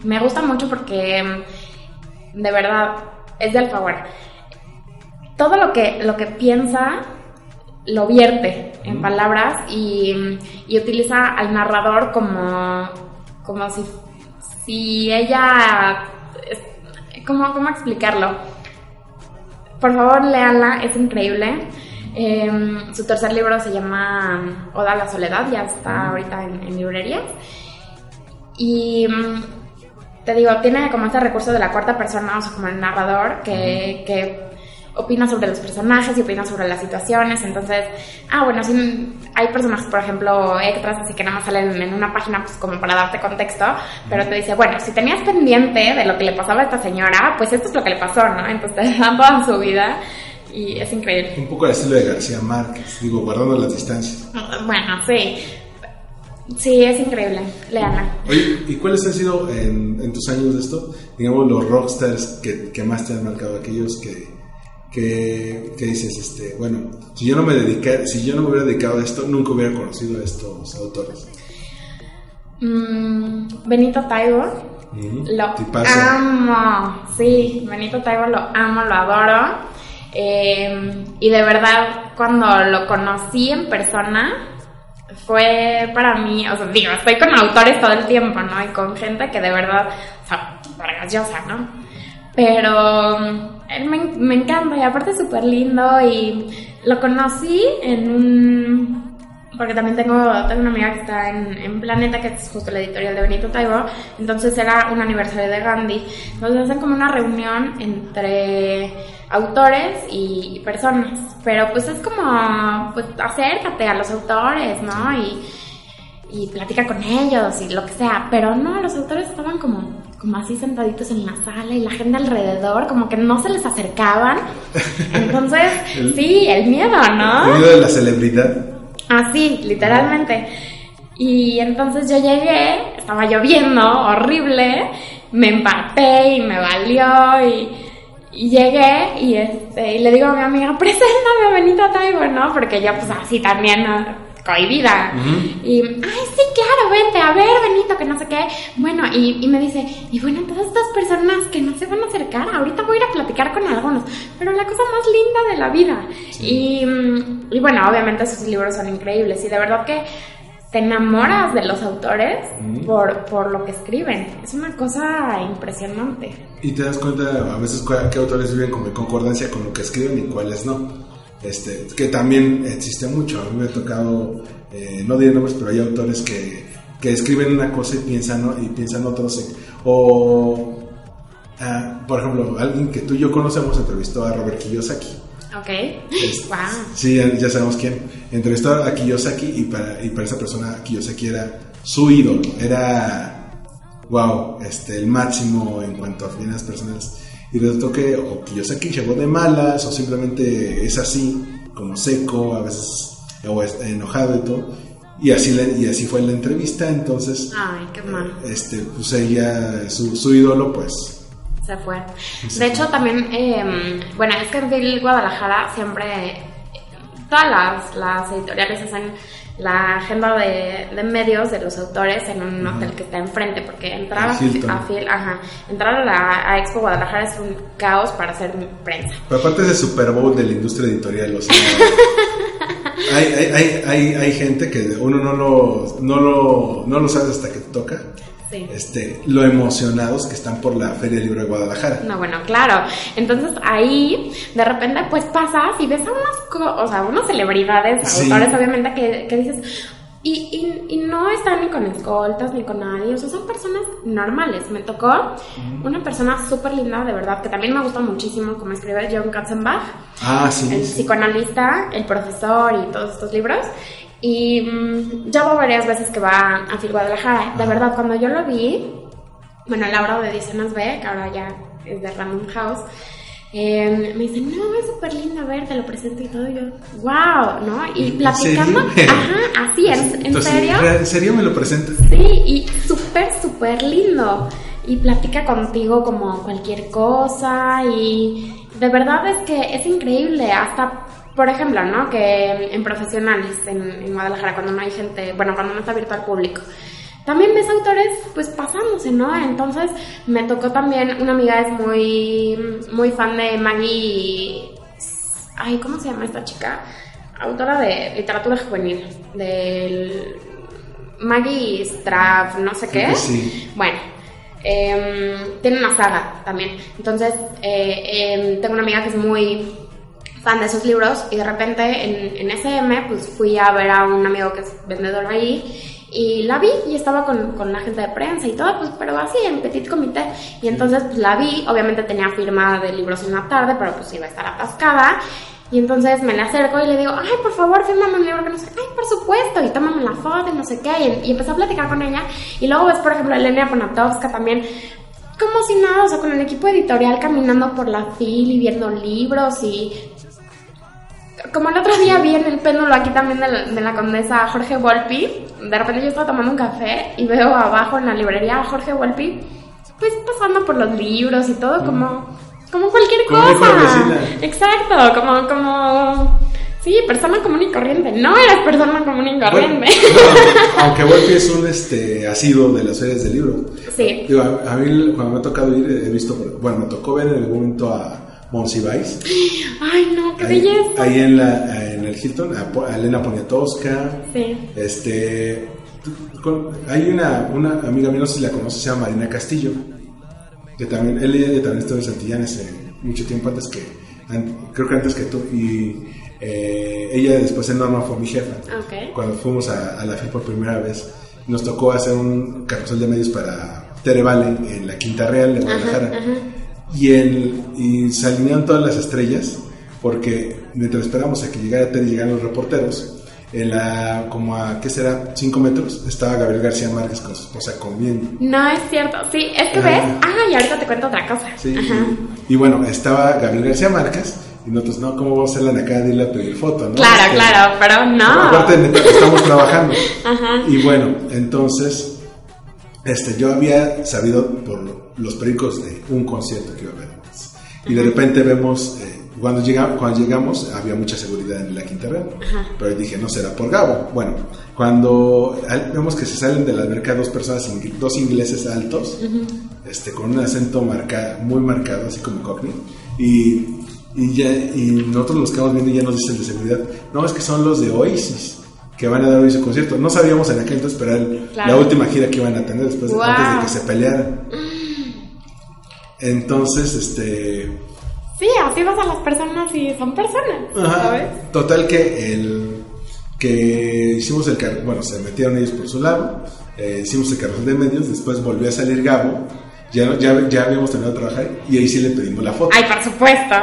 [SPEAKER 5] Me gusta mucho porque, de verdad, es de Alfaguara todo lo que, lo que piensa lo vierte en palabras y, y utiliza al narrador como, como si, si ella... ¿cómo, ¿Cómo explicarlo? Por favor, léanla, es increíble. Eh, su tercer libro se llama Oda a la Soledad, ya está ahorita en, en librerías. Y mm, te digo, tiene como este recurso de la cuarta persona, o sea, como el narrador, que, que opina sobre los personajes y opina sobre las situaciones. Entonces, ah, bueno, sí, hay personajes, por ejemplo, extras, así que nada más salen en una página, pues como para darte contexto, pero te dice, bueno, si tenías pendiente de lo que le pasaba a esta señora, pues esto es lo que le pasó, ¿no? Entonces, dan toda su vida y es increíble.
[SPEAKER 4] Un poco al estilo de García Márquez, digo, guardando las distancias.
[SPEAKER 5] Bueno, sí. Sí, es increíble. Leana.
[SPEAKER 4] Oye, ¿y cuáles han sido en, en tus años de esto, digamos, los rockstars que, que más te han marcado? Aquellos que, que, que dices, este, bueno, si yo no me dediqué, si yo no me hubiera dedicado a esto, nunca hubiera conocido a estos autores.
[SPEAKER 5] Mm, Benito Taibo. Lo amo. Sí, Benito Taibo lo amo, lo adoro. Eh, y de verdad, cuando lo conocí en persona, fue para mí, o sea, digo, estoy con autores todo el tiempo, ¿no? Y con gente que de verdad, o sea, ¿no? Pero él me, me encanta y aparte es súper lindo y lo conocí en un... Porque también tengo, tengo una amiga que está en, en Planeta, que es justo la editorial de Benito Taibo, entonces era un aniversario de Gandhi. Entonces hacen como una reunión entre autores y personas. Pero pues es como, pues acércate a los autores, ¿no? Y, y platica con ellos y lo que sea, pero no, los autores estaban como, como así sentaditos en la sala y la gente alrededor como que no se les acercaban. Entonces,
[SPEAKER 4] El-
[SPEAKER 5] sí, el miedo,
[SPEAKER 4] El
[SPEAKER 5] ¿no?
[SPEAKER 4] miedo de la celebridad.
[SPEAKER 5] Así, literalmente. Y entonces yo llegué, estaba lloviendo, horrible, me empapé y me valió y, y llegué y, este, y le digo a mi amiga, preséntame a Benito Taibo, ¿no? Porque yo pues así también cohibida. Y, ay, sí, claro, vente, a ver, Benito, que no sé qué. Bueno, y, y me dice, y bueno, todas estas personas que no se van a acercar, ahorita voy a ir a platicar con algunos, pero la cosa más linda de la vida. Y, mm, y bueno, obviamente sus libros son increíbles y de verdad que te enamoras de los autores por, por lo que escriben. Es una cosa impresionante.
[SPEAKER 4] Y te das cuenta a veces qué autores viven como en concordancia con lo que escriben y cuáles no. Este, que también existe mucho. A mí me ha tocado, eh, no diré nombres, pero hay autores que, que escriben una cosa y piensan, ¿no? y piensan otros. en- o, ah, por ejemplo, alguien que tú y yo conocemos entrevistó a Robert Kiyosaki.
[SPEAKER 5] Ok.
[SPEAKER 4] Es-
[SPEAKER 5] wow.
[SPEAKER 4] Sí, ya ya sabemos quién. Entrevistó a Kiyosaki y para, y para esa persona Kiyosaki era su ídolo. Era, wow, este, el máximo en cuanto a finanzas personales. Y resultó que o Kiyosaki llegó de malas o simplemente es así, como seco, a veces o enojado y todo. Y así, le- y así fue la entrevista. Entonces,
[SPEAKER 5] Ay, qué mal.
[SPEAKER 4] este, pues ella, su, su ídolo, pues
[SPEAKER 5] Se fue. De hecho, también, eh, bueno, es que en Guadalajara siempre, todas las, las editoriales hacen la agenda de, de medios de los autores en un hotel que está enfrente, porque entrar a, a Phil, ajá, entrar a la a Expo Guadalajara es un caos para hacer prensa.
[SPEAKER 4] Pero aparte es el Super Bowl de la industria editorial, o sea, hay, hay, hay, hay, hay gente que uno no lo, no lo, no lo sabe hasta que te toca,
[SPEAKER 5] Sí.
[SPEAKER 4] este, lo emocionados que están por la Feria del Libro de Guadalajara.
[SPEAKER 5] No, bueno, claro. Entonces ahí de repente pues pasas y ves a unas, o sea, unas celebridades,
[SPEAKER 4] Sí.
[SPEAKER 5] autores obviamente que, que dices, y, y, y no están ni con escoltas ni con nadie, o sea, son personas normales. Me tocó una persona súper linda, de verdad, que también me gusta muchísimo como escribe John Katzenbach,
[SPEAKER 4] Ah, sí,
[SPEAKER 5] el
[SPEAKER 4] sí.
[SPEAKER 5] psicoanalista, el profesor y todos estos libros. Y mm, ya va varias veces que va a Phil Guadalajara. De verdad, cuando yo lo vi, bueno, Laura de Ediciones B, que ahora ya es de Random House, eh, me dice, no, es súper lindo ver, te lo presento y todo. Y yo, wow, ¿no? Y
[SPEAKER 4] ¿En
[SPEAKER 5] platicando, ajá, así es, ¿en
[SPEAKER 4] Entonces,
[SPEAKER 5] serio?
[SPEAKER 4] ¿En serio me lo presenta?
[SPEAKER 5] Sí, y súper, súper lindo. Y platica contigo como cualquier cosa y de verdad es que es increíble. Hasta, por ejemplo, ¿no? Que en profesionales en, en Guadalajara, cuando no hay gente, bueno, cuando no está abierto al público. También ves autores pues pasándose, ¿no? Entonces me tocó también, una amiga es muy, muy fan de Maggie, ay, ¿cómo se llama esta chica? Autora de literatura juvenil, del Maggie Straff, no sé qué.
[SPEAKER 4] Que sí.
[SPEAKER 5] Bueno, em, tiene una saga también. Entonces, eh, em, tengo una amiga que es muy fan de esos libros y de repente en, en SM pues fui a ver a un amigo que es vendedor ahí Y la vi y estaba con, con la gente de prensa y todo, pues, pero así, en petit comité. Y entonces, pues la vi, obviamente tenía firma de libros en la tarde, pero pues iba a estar atascada. Y entonces me le acerco y le digo, ay, por favor, fírmame un libro que no sé, ay, por supuesto, y tómame la foto y no sé qué. Y, y empecé a platicar con ella. Y luego ves, por ejemplo, a Elena Poniatowska también, como si nada, o sea, con el equipo editorial caminando por la fila y viendo libros y... Como el otro día vi en el péndulo aquí también de la, de la condesa Jorge Volpi, de repente yo estaba tomando un café y veo abajo en la librería a Jorge Volpi, pues pasando por los libros y todo, como, como cualquier
[SPEAKER 4] Como
[SPEAKER 5] cosa. Exacto, como, como, sí, persona común y corriente. No eres persona común y corriente.
[SPEAKER 4] Bueno, aunque Wolfi es un este, asiduo de las ferias de libros.
[SPEAKER 5] Sí.
[SPEAKER 4] Digo, a, a mí cuando me ha tocado ir, he visto, bueno, me tocó ver en algún momento a Monsiváis.
[SPEAKER 5] Ay, no, qué
[SPEAKER 4] Ahí,
[SPEAKER 5] belleza.
[SPEAKER 4] ahí en, la, en el Hilton, a, Elena Poniatowska.
[SPEAKER 5] Sí.
[SPEAKER 4] Este, con- hay una, una amiga mía, no sé si la conoces, se llama Marina Castillo. Que también, él ella también estuvo en Santillán hace mucho tiempo antes que, creo que antes que tú. Y eh, ella después en Norma fue mi jefa.
[SPEAKER 5] Ok.
[SPEAKER 4] Cuando fuimos a, a la FIL por primera vez, nos tocó hacer un carrusel de medios para Tere Vale en la Quinta Real de Guadalajara. Y, el, y se alinearon todas las estrellas porque mientras esperamos a que llegara Tere y llegaran los reporteros, en la, como a, ¿qué será? 5 metros, estaba Gabriel García Márquez con su esposa comiendo.
[SPEAKER 5] No es cierto. Sí, es que
[SPEAKER 4] Ah.
[SPEAKER 5] ves. Ah, y ahorita te cuento otra cosa.
[SPEAKER 4] Sí, y, y bueno, estaba Gabriel García Márquez y nosotros, no, ¿cómo vamos a hacerla acá? Dile a pedir foto, ¿no?
[SPEAKER 5] Claro,
[SPEAKER 4] Este,
[SPEAKER 5] claro, pero no.
[SPEAKER 4] Aparte, estamos trabajando.
[SPEAKER 5] Ajá.
[SPEAKER 4] Y bueno, entonces, este, yo había sabido por los periódicos de un concierto que iba a haber. Y de repente vemos, eh, cuando, llega, cuando llegamos, había mucha seguridad en la Quinta Real. Pero dije, no será por Gabo. Bueno, cuando vemos que se salen de la alberca dos personas, dos ingleses altos, este, con un acento marca, muy marcado, así como Cockney, y, y, ya, y nosotros los quedamos viendo y ya nos dicen de seguridad, no, es que son los de Oasis que van a dar hoy su concierto. No sabíamos en aquel entonces, pero era
[SPEAKER 5] Claro.
[SPEAKER 4] la última gira que iban a tener después de-
[SPEAKER 5] Wow.
[SPEAKER 4] antes de que se pelearan. Entonces, este,
[SPEAKER 5] Sí, así vas a las personas y son personas,
[SPEAKER 4] Ajá.
[SPEAKER 5] ¿sabes?
[SPEAKER 4] Total que el que hicimos el car bueno, se metieron ellos por su lado, eh, hicimos el carrusel de medios, después volvió a salir Gabo, ya, ya, ya habíamos terminado de trabajar y ahí sí le pedimos la foto.
[SPEAKER 5] Ay, por supuesto.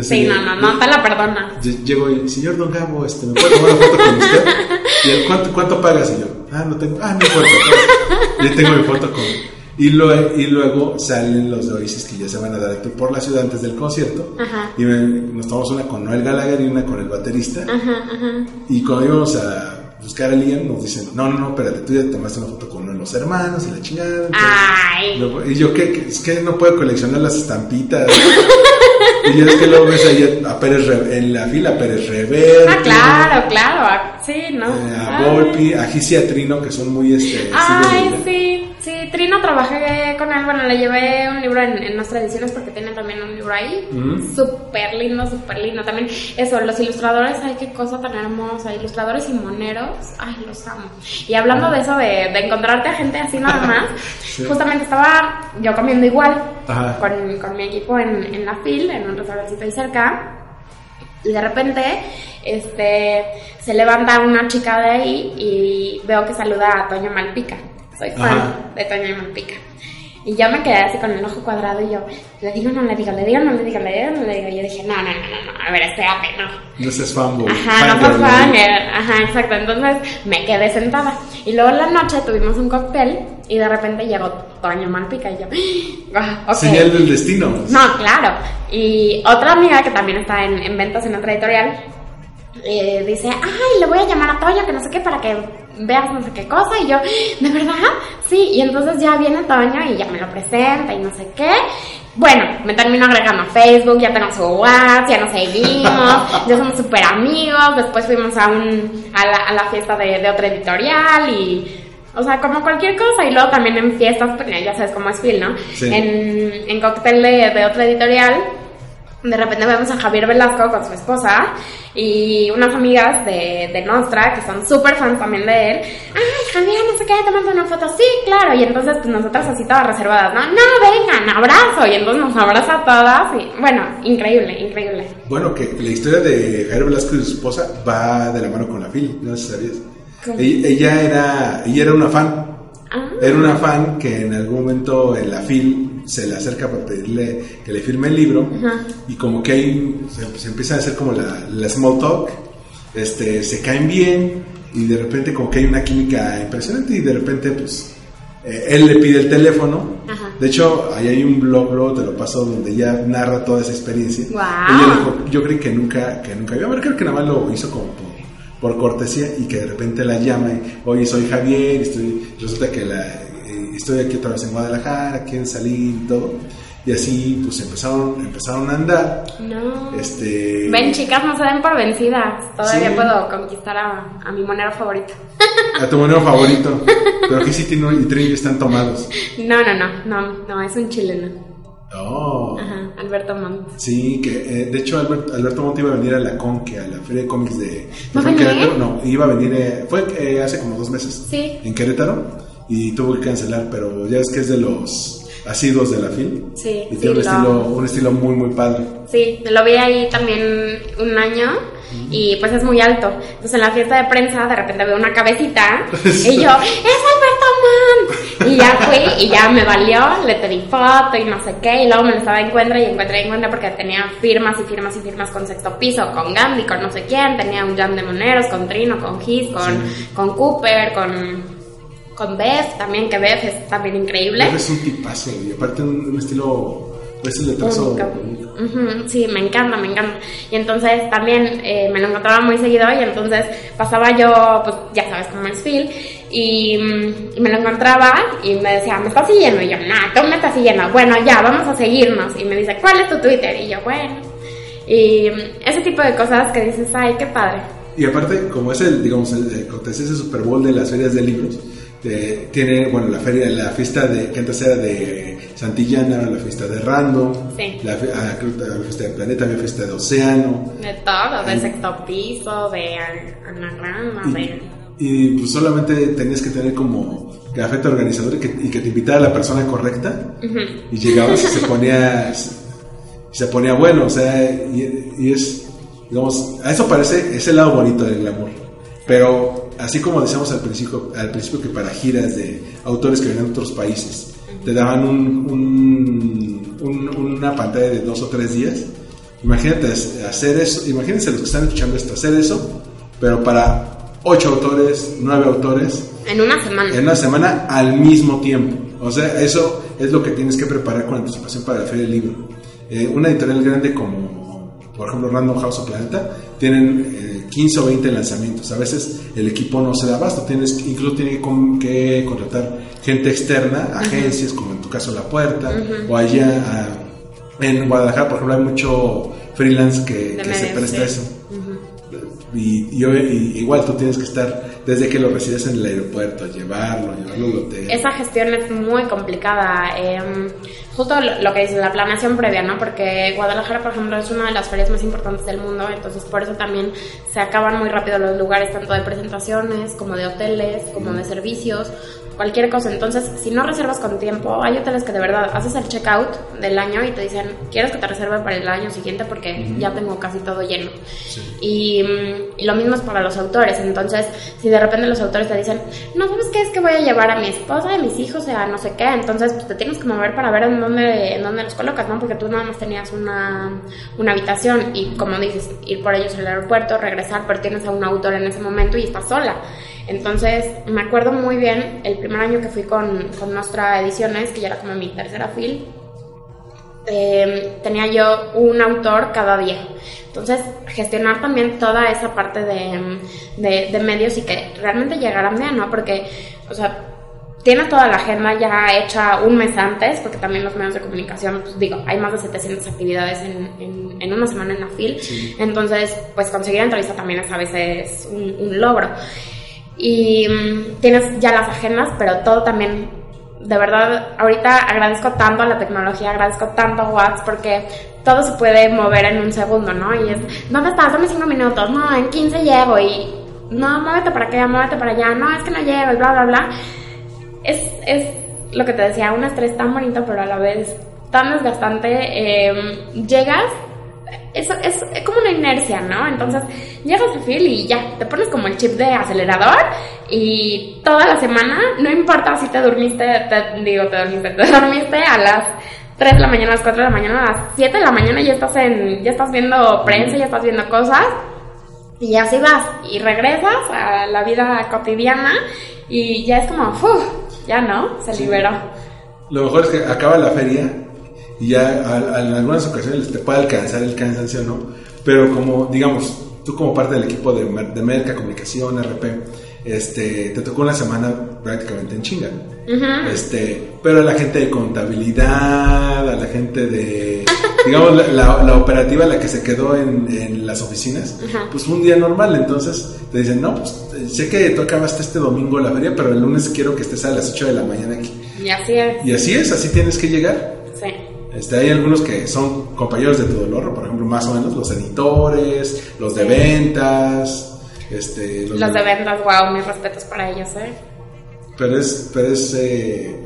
[SPEAKER 4] Sí,
[SPEAKER 5] Sí, no, no, no te la perdona.
[SPEAKER 4] Lle- Llego y, señor Don Gabo, este, ¿me puede tomar una foto con usted? Y él, ¿cuánto, ¿cuánto pagas? Y yo, ah, no tengo, ah, no importa. pues. Ya tengo mi foto con... Y, luego, y luego salen los de Oasis que ya se van a dar por la ciudad antes del concierto.
[SPEAKER 5] Ajá.
[SPEAKER 4] Y nos tomamos una con Noel Gallagher y una con el baterista. Y cuando íbamos a buscar a Liam, nos dicen, no, no, no, espérate, tú ya te tomaste una foto con uno de los hermanos y la chingada.
[SPEAKER 5] Ay.
[SPEAKER 4] Y yo, ¿qué? Es que no puedo coleccionar las estampitas. y ya es que luego ves ahí a Pérez Re- en la fila a Pérez Reverte.
[SPEAKER 5] Ah, claro, claro. Sí, ¿no?
[SPEAKER 4] eh, a. Volpi, a Gisi y a Trino, que son muy este.
[SPEAKER 5] Ay, sí, sí, Trino trabajé con él, bueno, le llevé un libro en, en nuestras ediciones porque tiene también un libro ahí,
[SPEAKER 4] Ujú.
[SPEAKER 5] súper lindo, súper lindo, también eso, los ilustradores, ay, qué cosa tan hermosa, ilustradores y moneros, ay, los amo. Y hablando de eso, de, de encontrarte a gente así nada más,
[SPEAKER 4] Sí.
[SPEAKER 5] justamente estaba yo comiendo igual con, con mi equipo en, en la FIL, en un restaurantito ahí cerca, y de repente, este, se levanta una chica de ahí y veo que saluda a Toño Malpica. Soy fan
[SPEAKER 4] Ajá.
[SPEAKER 5] de Toño Malpica. Y yo me quedé así con el ojo cuadrado y yo, le digo, no le digo, le digo, no le digo, le digo, no le digo. Y yo dije, no, no, no, no, no, a ver, espérate, no.
[SPEAKER 4] No seas fanboy.
[SPEAKER 5] Ajá, no fue fan, era- ajá, exacto. Entonces me quedé sentada. Y luego en la noche tuvimos un cóctel y de repente llegó Toño Malpica y yo, ah, ok.
[SPEAKER 4] Señal del destino.
[SPEAKER 5] No, claro. Y otra amiga que también está en, en ventas en otra editorial eh, dice, ay, le voy a llamar a Toño que no sé qué para que veas no sé qué cosa. Y yo, ¿de verdad? Sí. Y entonces ya viene Toño y ya me lo presenta y no sé qué. Bueno, me termino agregando a Facebook, ya tenemos su WhatsApp, ya nos seguimos, ya somos súper amigos. Después fuimos a, un, a, la, a la fiesta de, de otra editorial y... O sea, como cualquier cosa. Y luego también en fiestas, pues ya sabes cómo es Phil, ¿no?
[SPEAKER 4] Sí.
[SPEAKER 5] En, en cóctel de, de otra editorial, de repente vemos a Javier Velasco con su esposa y unas amigas de, de Nostra que son súper fans también de él. Ay, Javier, no sé qué, te mando una foto. Sí, claro. Y entonces, pues nosotras así todas reservadas, ¿no? No, vengan, abrazo. Y entonces nos abraza a todas. Y bueno, increíble, increíble.
[SPEAKER 4] Bueno, que la historia de Javier Velasco y su esposa va de la mano con la fil, no sé si sabías. Ella, ella era, ella era una fan.
[SPEAKER 5] Ah.
[SPEAKER 4] Era una fan que en algún momento en la FIL se le acerca para pedirle que le firme el libro
[SPEAKER 5] Ajá.
[SPEAKER 4] y como que ahí se, se empieza a hacer como la, la small talk, este, se caen bien y de repente como que hay una química impresionante y de repente pues eh, él le pide el teléfono.
[SPEAKER 5] Ajá.
[SPEAKER 4] De hecho, ahí hay un blog, luego te lo paso, donde ella narra toda esa experiencia.
[SPEAKER 5] Guau.
[SPEAKER 4] Ella dijo, yo creí que nunca, que nunca había, creo que nada más lo hizo como por, por cortesía y que de repente la llama y, oye, soy Javier, estoy, resulta que la, estoy aquí otra vez en Guadalajara, quieren salir y todo. Y así, pues empezaron, empezaron a andar.
[SPEAKER 5] No.
[SPEAKER 4] Este,
[SPEAKER 5] Ven, chicas, no se den por vencidas. Todavía
[SPEAKER 4] Sí.
[SPEAKER 5] puedo conquistar a, a mi monero favorito.
[SPEAKER 4] a tu monero favorito. Pero que sí Tino y Trini están tomados.
[SPEAKER 5] No, no, no, no, no, es un chileno.
[SPEAKER 4] Oh.
[SPEAKER 5] Ajá, Alberto Montt.
[SPEAKER 4] Sí, que eh, de hecho Albert- Alberto Monte iba a venir a la Conque, a la Feria de cómics de, de
[SPEAKER 5] ¿Va a
[SPEAKER 4] fue en? Querétaro. No, iba a venir, eh, fue eh, hace como dos meses
[SPEAKER 5] Sí.
[SPEAKER 4] en Querétaro y tuvo que cancelar, pero ya es que es de los asiduos de la FIL
[SPEAKER 5] Sí,
[SPEAKER 4] y
[SPEAKER 5] sí,
[SPEAKER 4] tiene un,
[SPEAKER 5] lo-
[SPEAKER 4] estilo, un estilo muy, muy padre.
[SPEAKER 5] Sí, lo vi ahí también un año y pues es muy alto. Entonces en la fiesta de prensa de repente veo una cabecita y yo, ¡es Alberto Montt! Y ya fui y ya me valió, le pedí foto y no sé qué y luego me lo estaba encuentra y encuentra y encuentra porque tenía firmas y firmas y firmas con Sexto Piso, con Gandhi, con no sé quién, tenía un jam de moneros, con Trino, con Gis, con, con Cooper, con, con Beth también, que Beth es también increíble.
[SPEAKER 4] Es un tipazo y aparte un, un estilo, pues el trazo
[SPEAKER 5] Único.
[SPEAKER 4] único.
[SPEAKER 5] Ujú, Sí, me encanta, me encanta. Y entonces también eh, me lo encontraba muy seguido y entonces pasaba yo, pues ya sabes cómo es Phil, y, mm, y me lo encontraba y me decía, ¿me estás siguiendo? Y yo, no, tú me estás siguiendo. Bueno, ya, vamos a seguirnos. Y me dice, ¿cuál es tu Twitter? Y yo, bueno. Y mm, ese tipo de cosas que dices, ay, qué padre.
[SPEAKER 4] Y aparte, como es el, digamos, el, el ese Super Bowl de las ferias de libros, eh, tiene, bueno, la feria, la fiesta de, que antes era de Santillana, la fiesta de Random,
[SPEAKER 5] Sí.
[SPEAKER 4] la, ah, la fiesta de Planeta, había fiesta de Océano,
[SPEAKER 5] De todo, de
[SPEAKER 4] Ay.
[SPEAKER 5] sexto piso, de anagrama, de...
[SPEAKER 4] y, y, pues solamente tenías que tener como gafeta organizador y que, y que te invitara la persona correcta, y llegabas y se ponía, se ponía bueno, o sea, y, y es, digamos, a eso parece, es el lado bonito del glamour. Pero así como decíamos al principio, al principio que para giras de autores que venían de otros países, te daban un, un- un- una pantalla de dos o tres días. Imagínate hacer eso, imagínense los que están escuchando esto, hacer eso, pero para ocho autores, nueve autores,
[SPEAKER 5] En una semana.
[SPEAKER 4] en una semana al mismo tiempo. O sea, eso es lo que tienes que preparar con anticipación para la Feria del Libro. Eh, una editorial grande como, por ejemplo, Random House o Planeta, tienen eh, 15 o 20 lanzamientos. A veces el equipo no se da abasto, tienes, incluso tiene que contratar gente externa, agencias, como en tu caso La Puerta, o allá en Guadalajara, por ejemplo, hay mucho freelance que, que se presta
[SPEAKER 5] sí.
[SPEAKER 4] eso. Y, y, y igual tú tienes que estar desde que lo recibes en el aeropuerto, llevarlo, llevarlo al hotel.
[SPEAKER 5] Esa gestión es muy complicada. eh, justo lo, lo que dice la planeación previa, ¿no? Porque Guadalajara, por ejemplo, es una de las ferias más importantes del mundo, entonces por eso también se acaban muy rápido los lugares, tanto de presentaciones, como de hoteles, como de servicios, cualquier cosa. Entonces, si no reservas con tiempo, hay hoteles que de verdad haces el checkout del año y te dicen, ¿quieres que te reserve para el año siguiente? Porque ya tengo casi todo lleno. Y, mm, y lo mismo es para los autores. Entonces, si de repente los autores te dicen, no, ¿sabes qué? Es que voy a llevar a mi esposa y a mis hijos a no sé qué. Entonces, pues te tienes que mover para ver en dónde, en dónde los colocas, ¿no? Porque tú nada más tenías una, una habitación y, como dices, ir por ellos al aeropuerto, regresar, pero tienes a un autor en ese momento y estás sola. Entonces, me acuerdo muy bien el primer año que fui con, con Nostra Ediciones, que ya era como mi tercera fil, eh, tenía yo un autor cada día. Entonces, gestionar también toda esa parte de, de, de medios y que realmente llegaran bien, ¿no? Porque, o sea, tienes toda la agenda ya hecha un mes antes, porque también los medios de comunicación, pues digo, hay más de 700 actividades en, en, en una semana en la FIL. Entonces, pues conseguir entrevista también es a veces un, un logro. Y mm, tienes ya las agendas, pero todo también de verdad, ahorita agradezco tanto a la tecnología, agradezco tanto a WhatsApp porque todo se puede mover en un segundo, ¿no? Y es, ¿dónde estás? Dame cinco minutos, no, en 15 llego y, no, muévete para acá, muévete para allá, no, es que no llego y bla, bla, bla. Es, es lo que te decía, un estrés tan bonito, pero a la vez tan desgastante. Eh, llegas, eso es, como una inercia, ¿no? Entonces llegas al fil y ya, te pones como el chip de acelerador y toda la semana, no importa si te dormiste, te, digo, te dormiste, te dormiste a las 3 de la mañana, a las 4 de la mañana, a las 7 de la mañana ya estás en, ya estás viendo prensa, ya estás viendo cosas y así vas y regresas a la vida cotidiana y ya es como, uff, ya no, se liberó.
[SPEAKER 4] Lo mejor es que acaba la feria y ya en algunas ocasiones te puede alcanzar el cansancio, ¿no? Pero como, digamos, tú como parte del equipo de, de Merca, Comunicación, RP, este, te tocó una semana prácticamente en chinga. este, pero a la gente de contabilidad, a la gente de, digamos, la, operativa, la que se quedó en, en las oficinas, pues fue un día normal. Entonces te dicen, no, pues sé que tú acabaste este domingo la feria, pero el lunes quiero que estés a las 8 de la mañana aquí.
[SPEAKER 5] Y así es.
[SPEAKER 4] Y así es, así tienes que llegar.
[SPEAKER 5] Sí.
[SPEAKER 4] Este, hay algunos que son compañeros de tu dolor, por ejemplo, más o menos los editores, los de ventas, este,
[SPEAKER 5] los, de... ventas, wow, mis respetos para ellos, ¿eh?
[SPEAKER 4] Pero es, pero es, eh,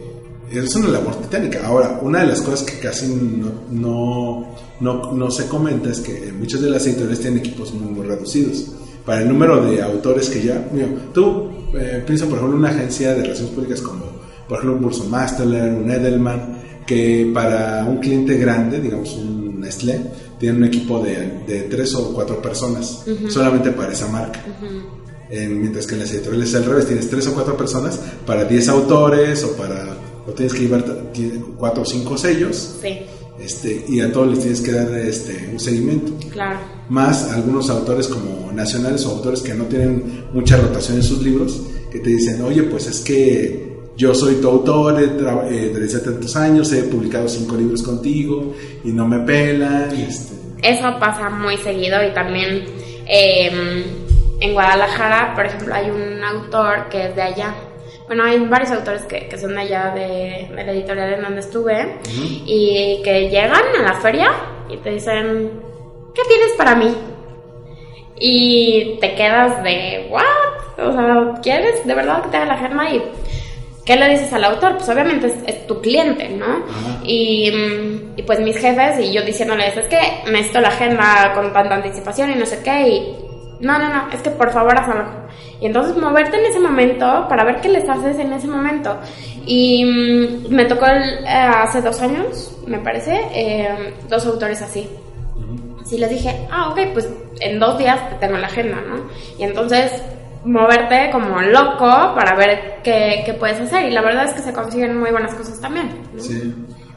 [SPEAKER 4] es una labor titánica. Ahora, una de las cosas que casi no, no, no, no se comenta es que muchas de las editoriales tienen equipos muy, muy reducidos. Para el número de autores que ya, mira, tú eh, piensa por ejemplo una agencia de relaciones públicas como, por ejemplo, un Burson Masterler, un Edelman, que para un cliente grande, digamos un Nestlé, tiene un equipo de, de tres o cuatro personas solamente para esa marca. mientras que en las editoriales al revés, tienes tres o cuatro personas para diez autores o para, o tienes que llevar cuatro o cinco sellos.
[SPEAKER 5] Sí.
[SPEAKER 4] Este, y a todos les tienes que dar este, un seguimiento.
[SPEAKER 5] Claro.
[SPEAKER 4] Más algunos autores como nacionales o autores que no tienen mucha rotación en sus libros, que te dicen, oye, pues es que yo soy tu autor eh, desde tantos años, he publicado cinco libros contigo y no me pelan. Este.
[SPEAKER 5] Eso pasa muy seguido y también em, en Guadalajara, por ejemplo, hay un autor que es de allá. Bueno, hay varios autores que, son de allá de, la editorial en donde estuve y que llegan a la feria y te dicen, ¿qué tienes para mí? Y te quedas de, ¿what? O sea, ¿quieres de verdad que te haga la germa? Y ¿Qué le dices al autor? Pues obviamente es, tu cliente, ¿no? Y, y, pues mis jefes y yo diciéndoles, es que necesito la agenda con tanta anticipación y no sé qué, y no, no, no, es que por favor hazlo. Y entonces moverte en ese momento para ver qué les haces en ese momento. Y mm, me tocó eh, hace dos años, me parece, eh, dos autores así. Así les dije, ah, ok, pues en dos días te tengo la agenda, ¿no? Y entonces moverte como loco para ver qué, puedes hacer. Y la verdad es que se consiguen muy buenas cosas también.
[SPEAKER 4] Sí.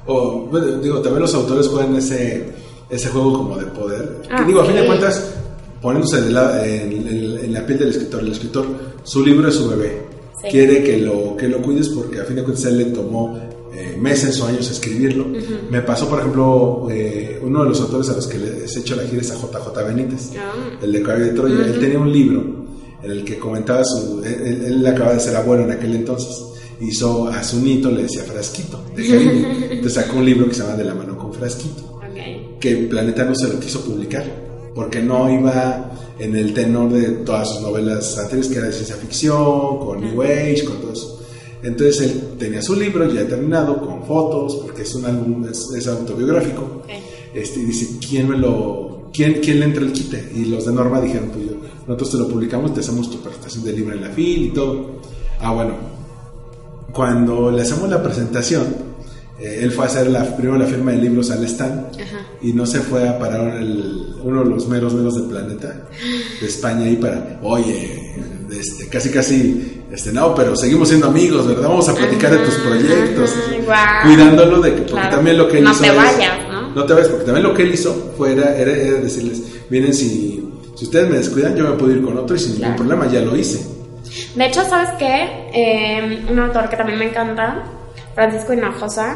[SPEAKER 4] O, digo, también los autores juegan ese, ese juego como de poder.
[SPEAKER 5] Ah,
[SPEAKER 4] digo, a fin de cuentas, poniéndose en la, en, la piel del escritor, el escritor, su libro es su bebé. Quiere que lo, que lo cuides porque a fin de cuentas él le tomó eh, meses o años escribirlo. Me pasó, por ejemplo, eh, uno de los autores a los que les he hecho la gira es a JJ Benítez, ah. el de Caballo de Troya. Él tenía un libro en el que comentaba su. Él, él, acaba de ser abuelo en aquel entonces. Hizo a su nito, le decía frasquito, de Entonces sacó un libro que se llama De la mano con frasquito. Que Planeta no se lo quiso publicar. Porque no iba en el tenor de todas sus novelas anteriores, que era de ciencia ficción, con New Age, con todo eso. Entonces él tenía su libro ya terminado, con fotos, porque es un álbum, es, autobiográfico. Este, y dice, ¿quién me lo, quién, quién le entra el quite? Y los de Norma dijeron, pues yo, nosotros te lo publicamos, te hacemos tu presentación de libro en la FIL y todo. Ah, bueno, cuando le hacemos la presentación, eh, él fue a hacer la, primero la firma de libros al stand y no se fue a parar el, uno de los meros meros del planeta de España ahí para, oye, este, casi casi, este, no, pero seguimos siendo amigos, ¿verdad? Vamos a platicar de tus proyectos, cuidándolo de que, porque también lo que él
[SPEAKER 5] no
[SPEAKER 4] hizo...
[SPEAKER 5] Te vayas, ¿no?
[SPEAKER 4] No te vayas, porque también lo que él hizo fue era, era decirles, vienen si si ustedes me descuidan, yo me puedo ir con otro y sin ningún problema, ya lo hice.
[SPEAKER 5] De hecho, ¿sabes qué? Eh, un autor que también me encanta, Francisco Hinojosa.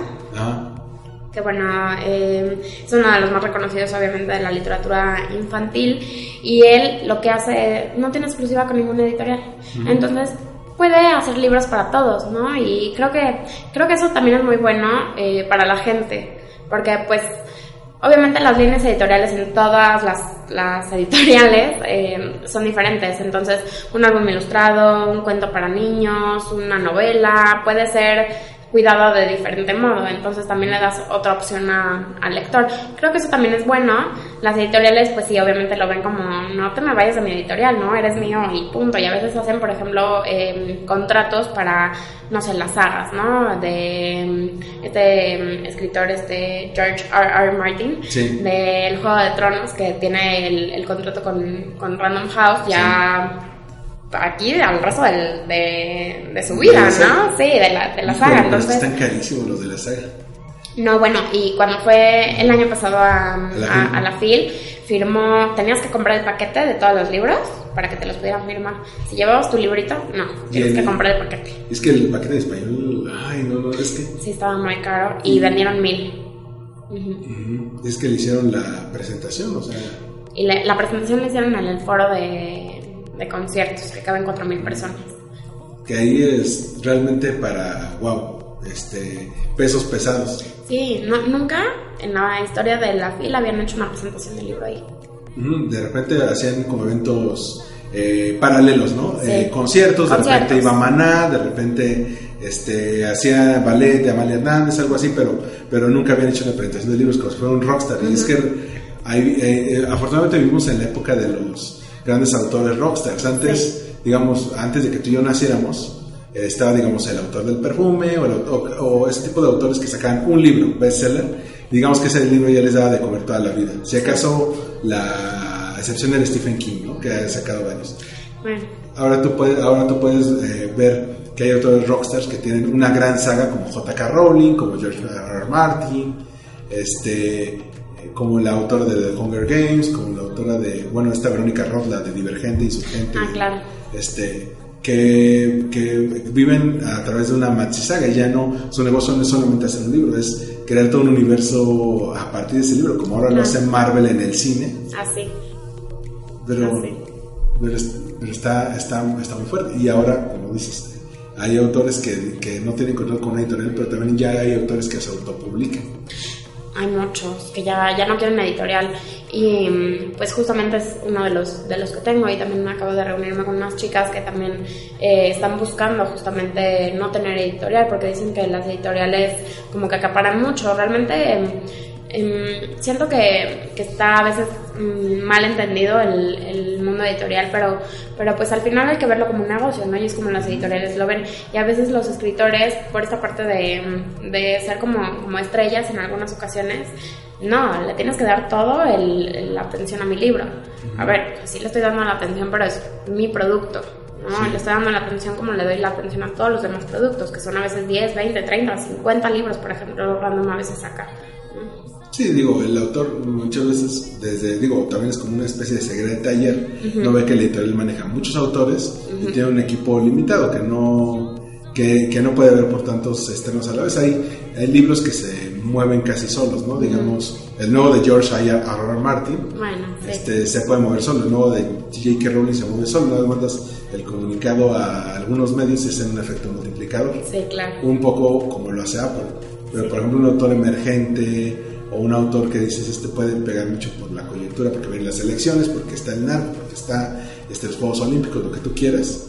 [SPEAKER 5] Que bueno, eh, es uno de los más reconocidos, obviamente, de la literatura infantil. Y él lo que hace, no tiene exclusiva con ninguna editorial. Entonces, puede hacer libros para todos, ¿no? Y creo que, creo que eso también es muy bueno eh, para la gente. Porque, pues, Obviamente las líneas editoriales en todas las, editoriales eh, son diferentes, entonces un álbum ilustrado, un cuento para niños, una novela, puede ser cuidado de diferente modo, entonces también le das otra opción a- al lector. Creo que eso también es bueno. Las editoriales, pues sí, obviamente lo ven como, no te me vayas de mi editorial, ¿no? Eres mío y punto. Y a veces hacen, por ejemplo, eh, contratos para, no sé, las sagas, ¿no? De este mm, escritor, este George R. R. Martin,
[SPEAKER 4] Sí.
[SPEAKER 5] del Juego de Tronos, que tiene el, el contrato con, con Random House ya aquí al resto del- de, de su vida,
[SPEAKER 4] la.
[SPEAKER 5] ¿no? Sí, de la, de la saga.
[SPEAKER 4] pero
[SPEAKER 5] Entonces,
[SPEAKER 4] están carísimos los de la saga.
[SPEAKER 5] no, bueno, y cuando fue el año pasado a,
[SPEAKER 4] la
[SPEAKER 5] a- la FIL, firmó, tenías que comprar el paquete de todos los libros para que te los pudieran firmar. Si llevabas tu librito, no, tienes que comprar el paquete.
[SPEAKER 4] Es que el paquete de español, ay, no, no, es que,
[SPEAKER 5] Sí, estaba muy caro y vendieron mil.
[SPEAKER 4] Es que le hicieron la presentación, o sea,
[SPEAKER 5] Y le- la presentación la hicieron en el foro de, de conciertos, que caben cuatro mil personas.
[SPEAKER 4] que ahí es realmente para, wow, este, pesos pesados.
[SPEAKER 5] Sí, no, nunca en la historia de la FIL habían hecho una presentación del libro ahí.
[SPEAKER 4] De repente hacían como eventos eh, paralelos, ¿no?
[SPEAKER 5] Sí.
[SPEAKER 4] Eh, conciertos, de
[SPEAKER 5] Conciertos.
[SPEAKER 4] repente iba Maná, de repente este, hacía ballet de Amalia Hernández, algo así, pero, pero nunca habían hecho una presentación de libros como si fuera un rockstar. Y es que eh, eh, afortunadamente vivimos en la época de los grandes autores rockstars. Antes, digamos, antes de que tú y yo naciéramos, estaba, digamos, el autor del perfume o, el autor- o ese tipo de autores que sacaban un libro, bestseller. Digamos que ese libro ya les daba de comer toda la vida. Si acaso la excepción era Stephen King, ¿no? que ha sacado varios.
[SPEAKER 5] Bueno,
[SPEAKER 4] Ahora tú puedes, ahora tú puedes eh, ver que hay autores rockstars que tienen una gran saga como J.K. Rowling, como George R. R. Martin, este, como la autora de The Hunger Games, como la autora de, bueno, esta Verónica Roth, la de Divergente, Insurgente,
[SPEAKER 5] Ah, claro.
[SPEAKER 4] este, que, que viven a través de una maxi saga y ya no, su negocio no es solamente hacer un libro, es crear todo un universo a partir de ese libro, como ahora lo hace Marvel en el cine,
[SPEAKER 5] así.
[SPEAKER 4] pero,
[SPEAKER 5] Ah,
[SPEAKER 4] pero, pero está, está, está muy fuerte. Y ahora, como dices, hay autores que, que no tienen control con una editorial, pero también ya hay autores que se autopublican.
[SPEAKER 5] Hay muchos que ya, ya no quieren editorial y mm, pues justamente es uno de los, de los que tengo y también acabo de reunirme con unas chicas que también eh, están buscando justamente no tener editorial porque dicen que las editoriales como que acaparan mucho. Realmente em, em, siento que, que está a veces mm, mal entendido el, el mundo editorial, pero, pero pues al final hay que verlo como un negocio, ¿no? Y es como las editoriales lo ven. Y a veces los escritores, por esta parte de, de ser como, como estrellas en algunas ocasiones, no, le tienes que dar todo la atención a mi libro. A ver, pues sí le estoy dando la atención, pero es mi producto. ¿no? Le estoy dando la atención como le doy la atención a todos los demás productos, que son a veces 10, 20, 30, 50 libros, por ejemplo, Random a veces saca. ¿No?
[SPEAKER 4] Sí, digo, el autor muchas veces, desde, digo, también es como una especie de secreto de taller, no ve que el editorial maneja muchos autores y tiene un equipo limitado que no, que, que no puede ver por tantos externos a la vez. Hay, hay libros que se mueven casi solos, ¿no? Digamos, el nuevo de George R. R. Martin,
[SPEAKER 5] Bueno, sí.
[SPEAKER 4] este, se puede mover solo. El nuevo de J.K. Rowling se mueve solo. Más mandas el comunicado a algunos medios y es un efecto multiplicador.
[SPEAKER 5] Sí, claro.
[SPEAKER 4] Un poco como lo hace Apple. Pero, por ejemplo, un autor emergente o un autor que dices, este puede pegar mucho por la coyuntura, porque vienen las elecciones, porque está el narco, porque está este, los Juegos Olímpicos, lo que tú quieras.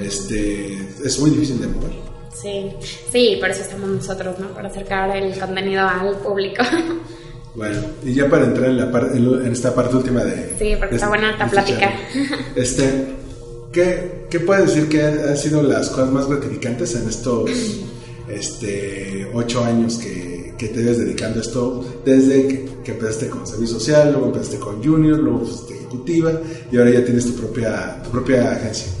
[SPEAKER 4] este, es muy difícil de mover.
[SPEAKER 5] Sí, sí, por eso estamos nosotros, ¿no? Para acercar el contenido al público.
[SPEAKER 4] Bueno, y ya para entrar en, la par- en esta parte última de...
[SPEAKER 5] Sí, porque
[SPEAKER 4] de
[SPEAKER 5] está buena esta
[SPEAKER 4] de
[SPEAKER 5] plática.
[SPEAKER 4] Este, ¿qué, ¿Qué puedes decir que han han sido las cosas más gratificantes en estos este, ocho años que, que te ves dedicando a esto? Desde que, que empezaste con servicio social, luego empezaste con Junior, luego fuiste ejecutiva y ahora ya tienes tu propia, tu propia agencia.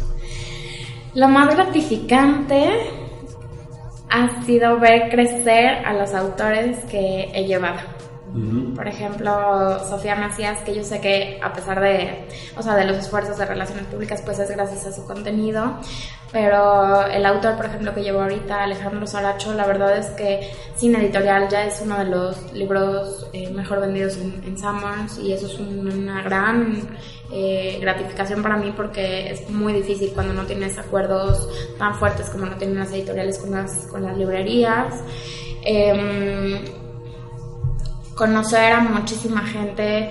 [SPEAKER 5] Lo más gratificante ha sido ver crecer a los autores que he llevado. Por ejemplo, Sofía Macías, que yo sé que a pesar de, o sea, de los esfuerzos de relaciones públicas, pues es gracias a su contenido. Pero el autor, por ejemplo, que llevo ahorita, Alejandro Saracho, la verdad es que Sin Editorial ya es uno de los libros eh, mejor vendidos en, en Summers y eso es un- una gran eh, gratificación para mí porque es muy difícil cuando no tienes acuerdos tan fuertes como no tienen las editoriales con las, con las librerías. Em, conocer a muchísima gente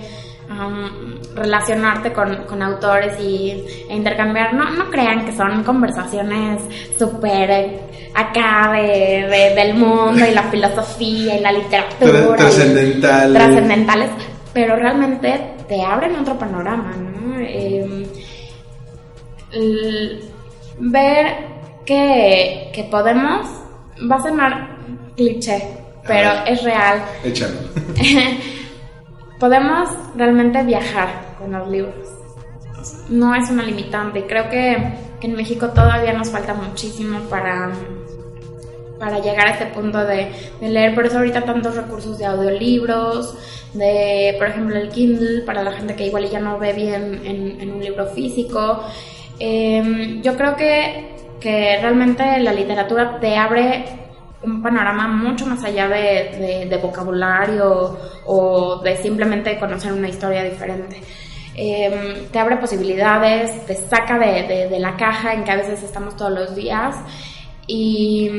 [SPEAKER 5] um, relacionarte con, con autores y, e intercambiar. No, no crean que son conversaciones súper acá de, de- del mundo y la filosofía y la literatura. Y-
[SPEAKER 4] trascendentales.
[SPEAKER 5] Pero realmente te abren otro panorama, ¿no? Eh, el ver que, que podemos, va a sonar cliché, pero es real.
[SPEAKER 4] Échalo.
[SPEAKER 5] podemos realmente viajar con los libros. No es una limitante. Creo que en México todavía nos falta muchísimo para, para llegar a este punto de, de leer. Por eso ahorita tantos recursos de audiolibros, de, por ejemplo, el Kindle, para la gente que igual ya no ve bien en, en un libro físico. Eh, yo creo que, que realmente la literatura te abre un panorama mucho más allá de, de- de vocabulario o de simplemente conocer una historia diferente. Eh, te abre posibilidades, te saca de, de- de la caja en que a veces estamos todos los días y,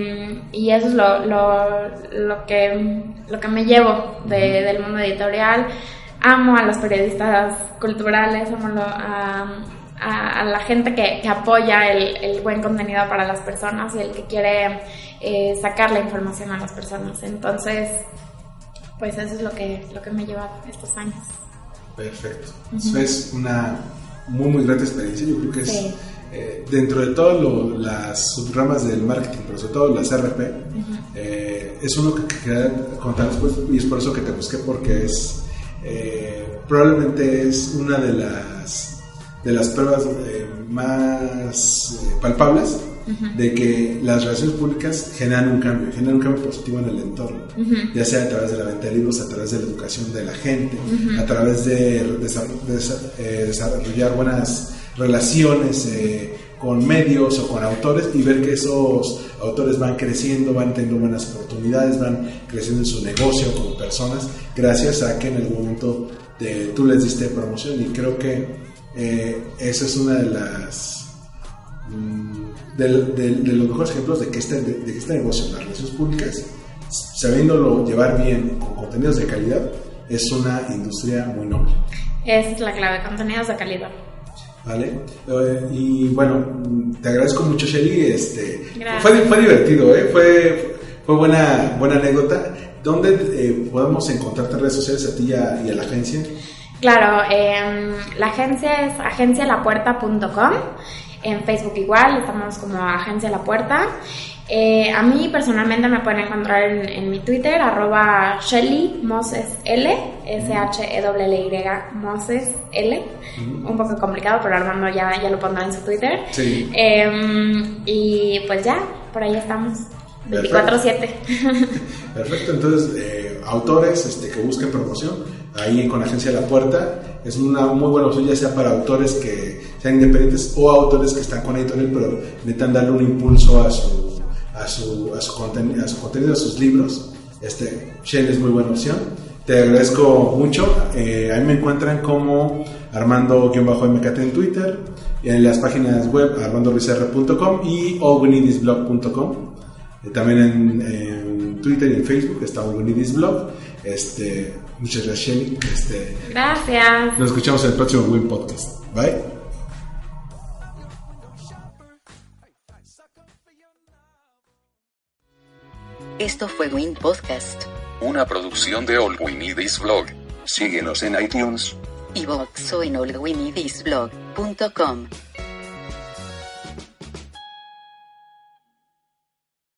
[SPEAKER 5] y eso es lo, lo, lo que, lo que me llevo de- del mundo editorial. Amo a los periodistas culturales, amo a, a- a la gente que, que apoya el, el buen contenido para las personas y el que quiere eh, sacar la información a las personas. Entonces, pues eso es lo que, lo que me lleva estos años.
[SPEAKER 4] Perfecto. Eso es una muy, muy grata experiencia. Yo creo que es
[SPEAKER 5] Sí.
[SPEAKER 4] eh, dentro de todas las subramas del marketing, pero sobre todo las RP, eh, es uno que, que quería contar después y es por eso que te busqué, porque es eh, probablemente es una de las de las pruebas eh, más eh, palpables de que las relaciones públicas generan un cambio, generan un cambio positivo en el entorno, ya sea a través de la venta de libros, a través de la educación de la gente, a través de, de eh, desarrollar buenas relaciones eh, con medios o con autores y ver que esos autores van creciendo, van teniendo buenas oportunidades, van creciendo en su negocio como personas, gracias a que en algún momento te- tú les diste promoción y creo que eh, esa es una de las mm, del- del- de, los mejores ejemplos de que este, de, de que este negocio, las relaciones públicas, sabiéndolo llevar bien con contenidos de calidad, es una industria muy noble.
[SPEAKER 5] Es la clave, contenidos de calidad.
[SPEAKER 4] ¿Vale? Eh, y bueno, mm, te agradezco mucho, Shelly. Este, fue, fue divertido, ¿eh? fue, fue buena, buena anécdota. ¿Dónde eh, podemos encontrarte en redes sociales a ti y a, y a la agencia?
[SPEAKER 5] Claro, em, la agencia es agencialapuerta.com. En Facebook igual, estamos como Agencia La Puerta. Eh, a mí personalmente me pueden encontrar en, en mi Twitter, arroba Shelly Moses L, S-H-E-L-L-Y Moses L. Un poco complicado, pero Armando ya, ya lo pondrá en su Twitter.
[SPEAKER 4] Sí.
[SPEAKER 5] Em, y pues ya, por ahí estamos. 24-7.
[SPEAKER 4] Perfecto, entonces eh, autores este, que busquen promoción, ahí con la agencia La Puerta, es una muy buena opción ya sea para autores que sean independientes o autores que están con editorial pero necesitan darle un impulso a su, a su, a su, conten- a su contenido, a sus libros. Este, Shell es muy buena opción. Te agradezco mucho. Eh, ahí me encuentran como Armando-MKT en Twitter, en las páginas web armandoruizr.com y allwinidisblog.com. Eh, También en, en Twitter y en Facebook está Unidis Blog. Este, muchas gracias, Shelly. Este,
[SPEAKER 5] Gracias.
[SPEAKER 4] nos escuchamos en el próximo Win Podcast. Bye.
[SPEAKER 1] Esto fue Win Podcast,
[SPEAKER 2] Una producción de All We Need Is Blog. Síguenos en iTunes.
[SPEAKER 1] iVoox o en allwinidisblog.com.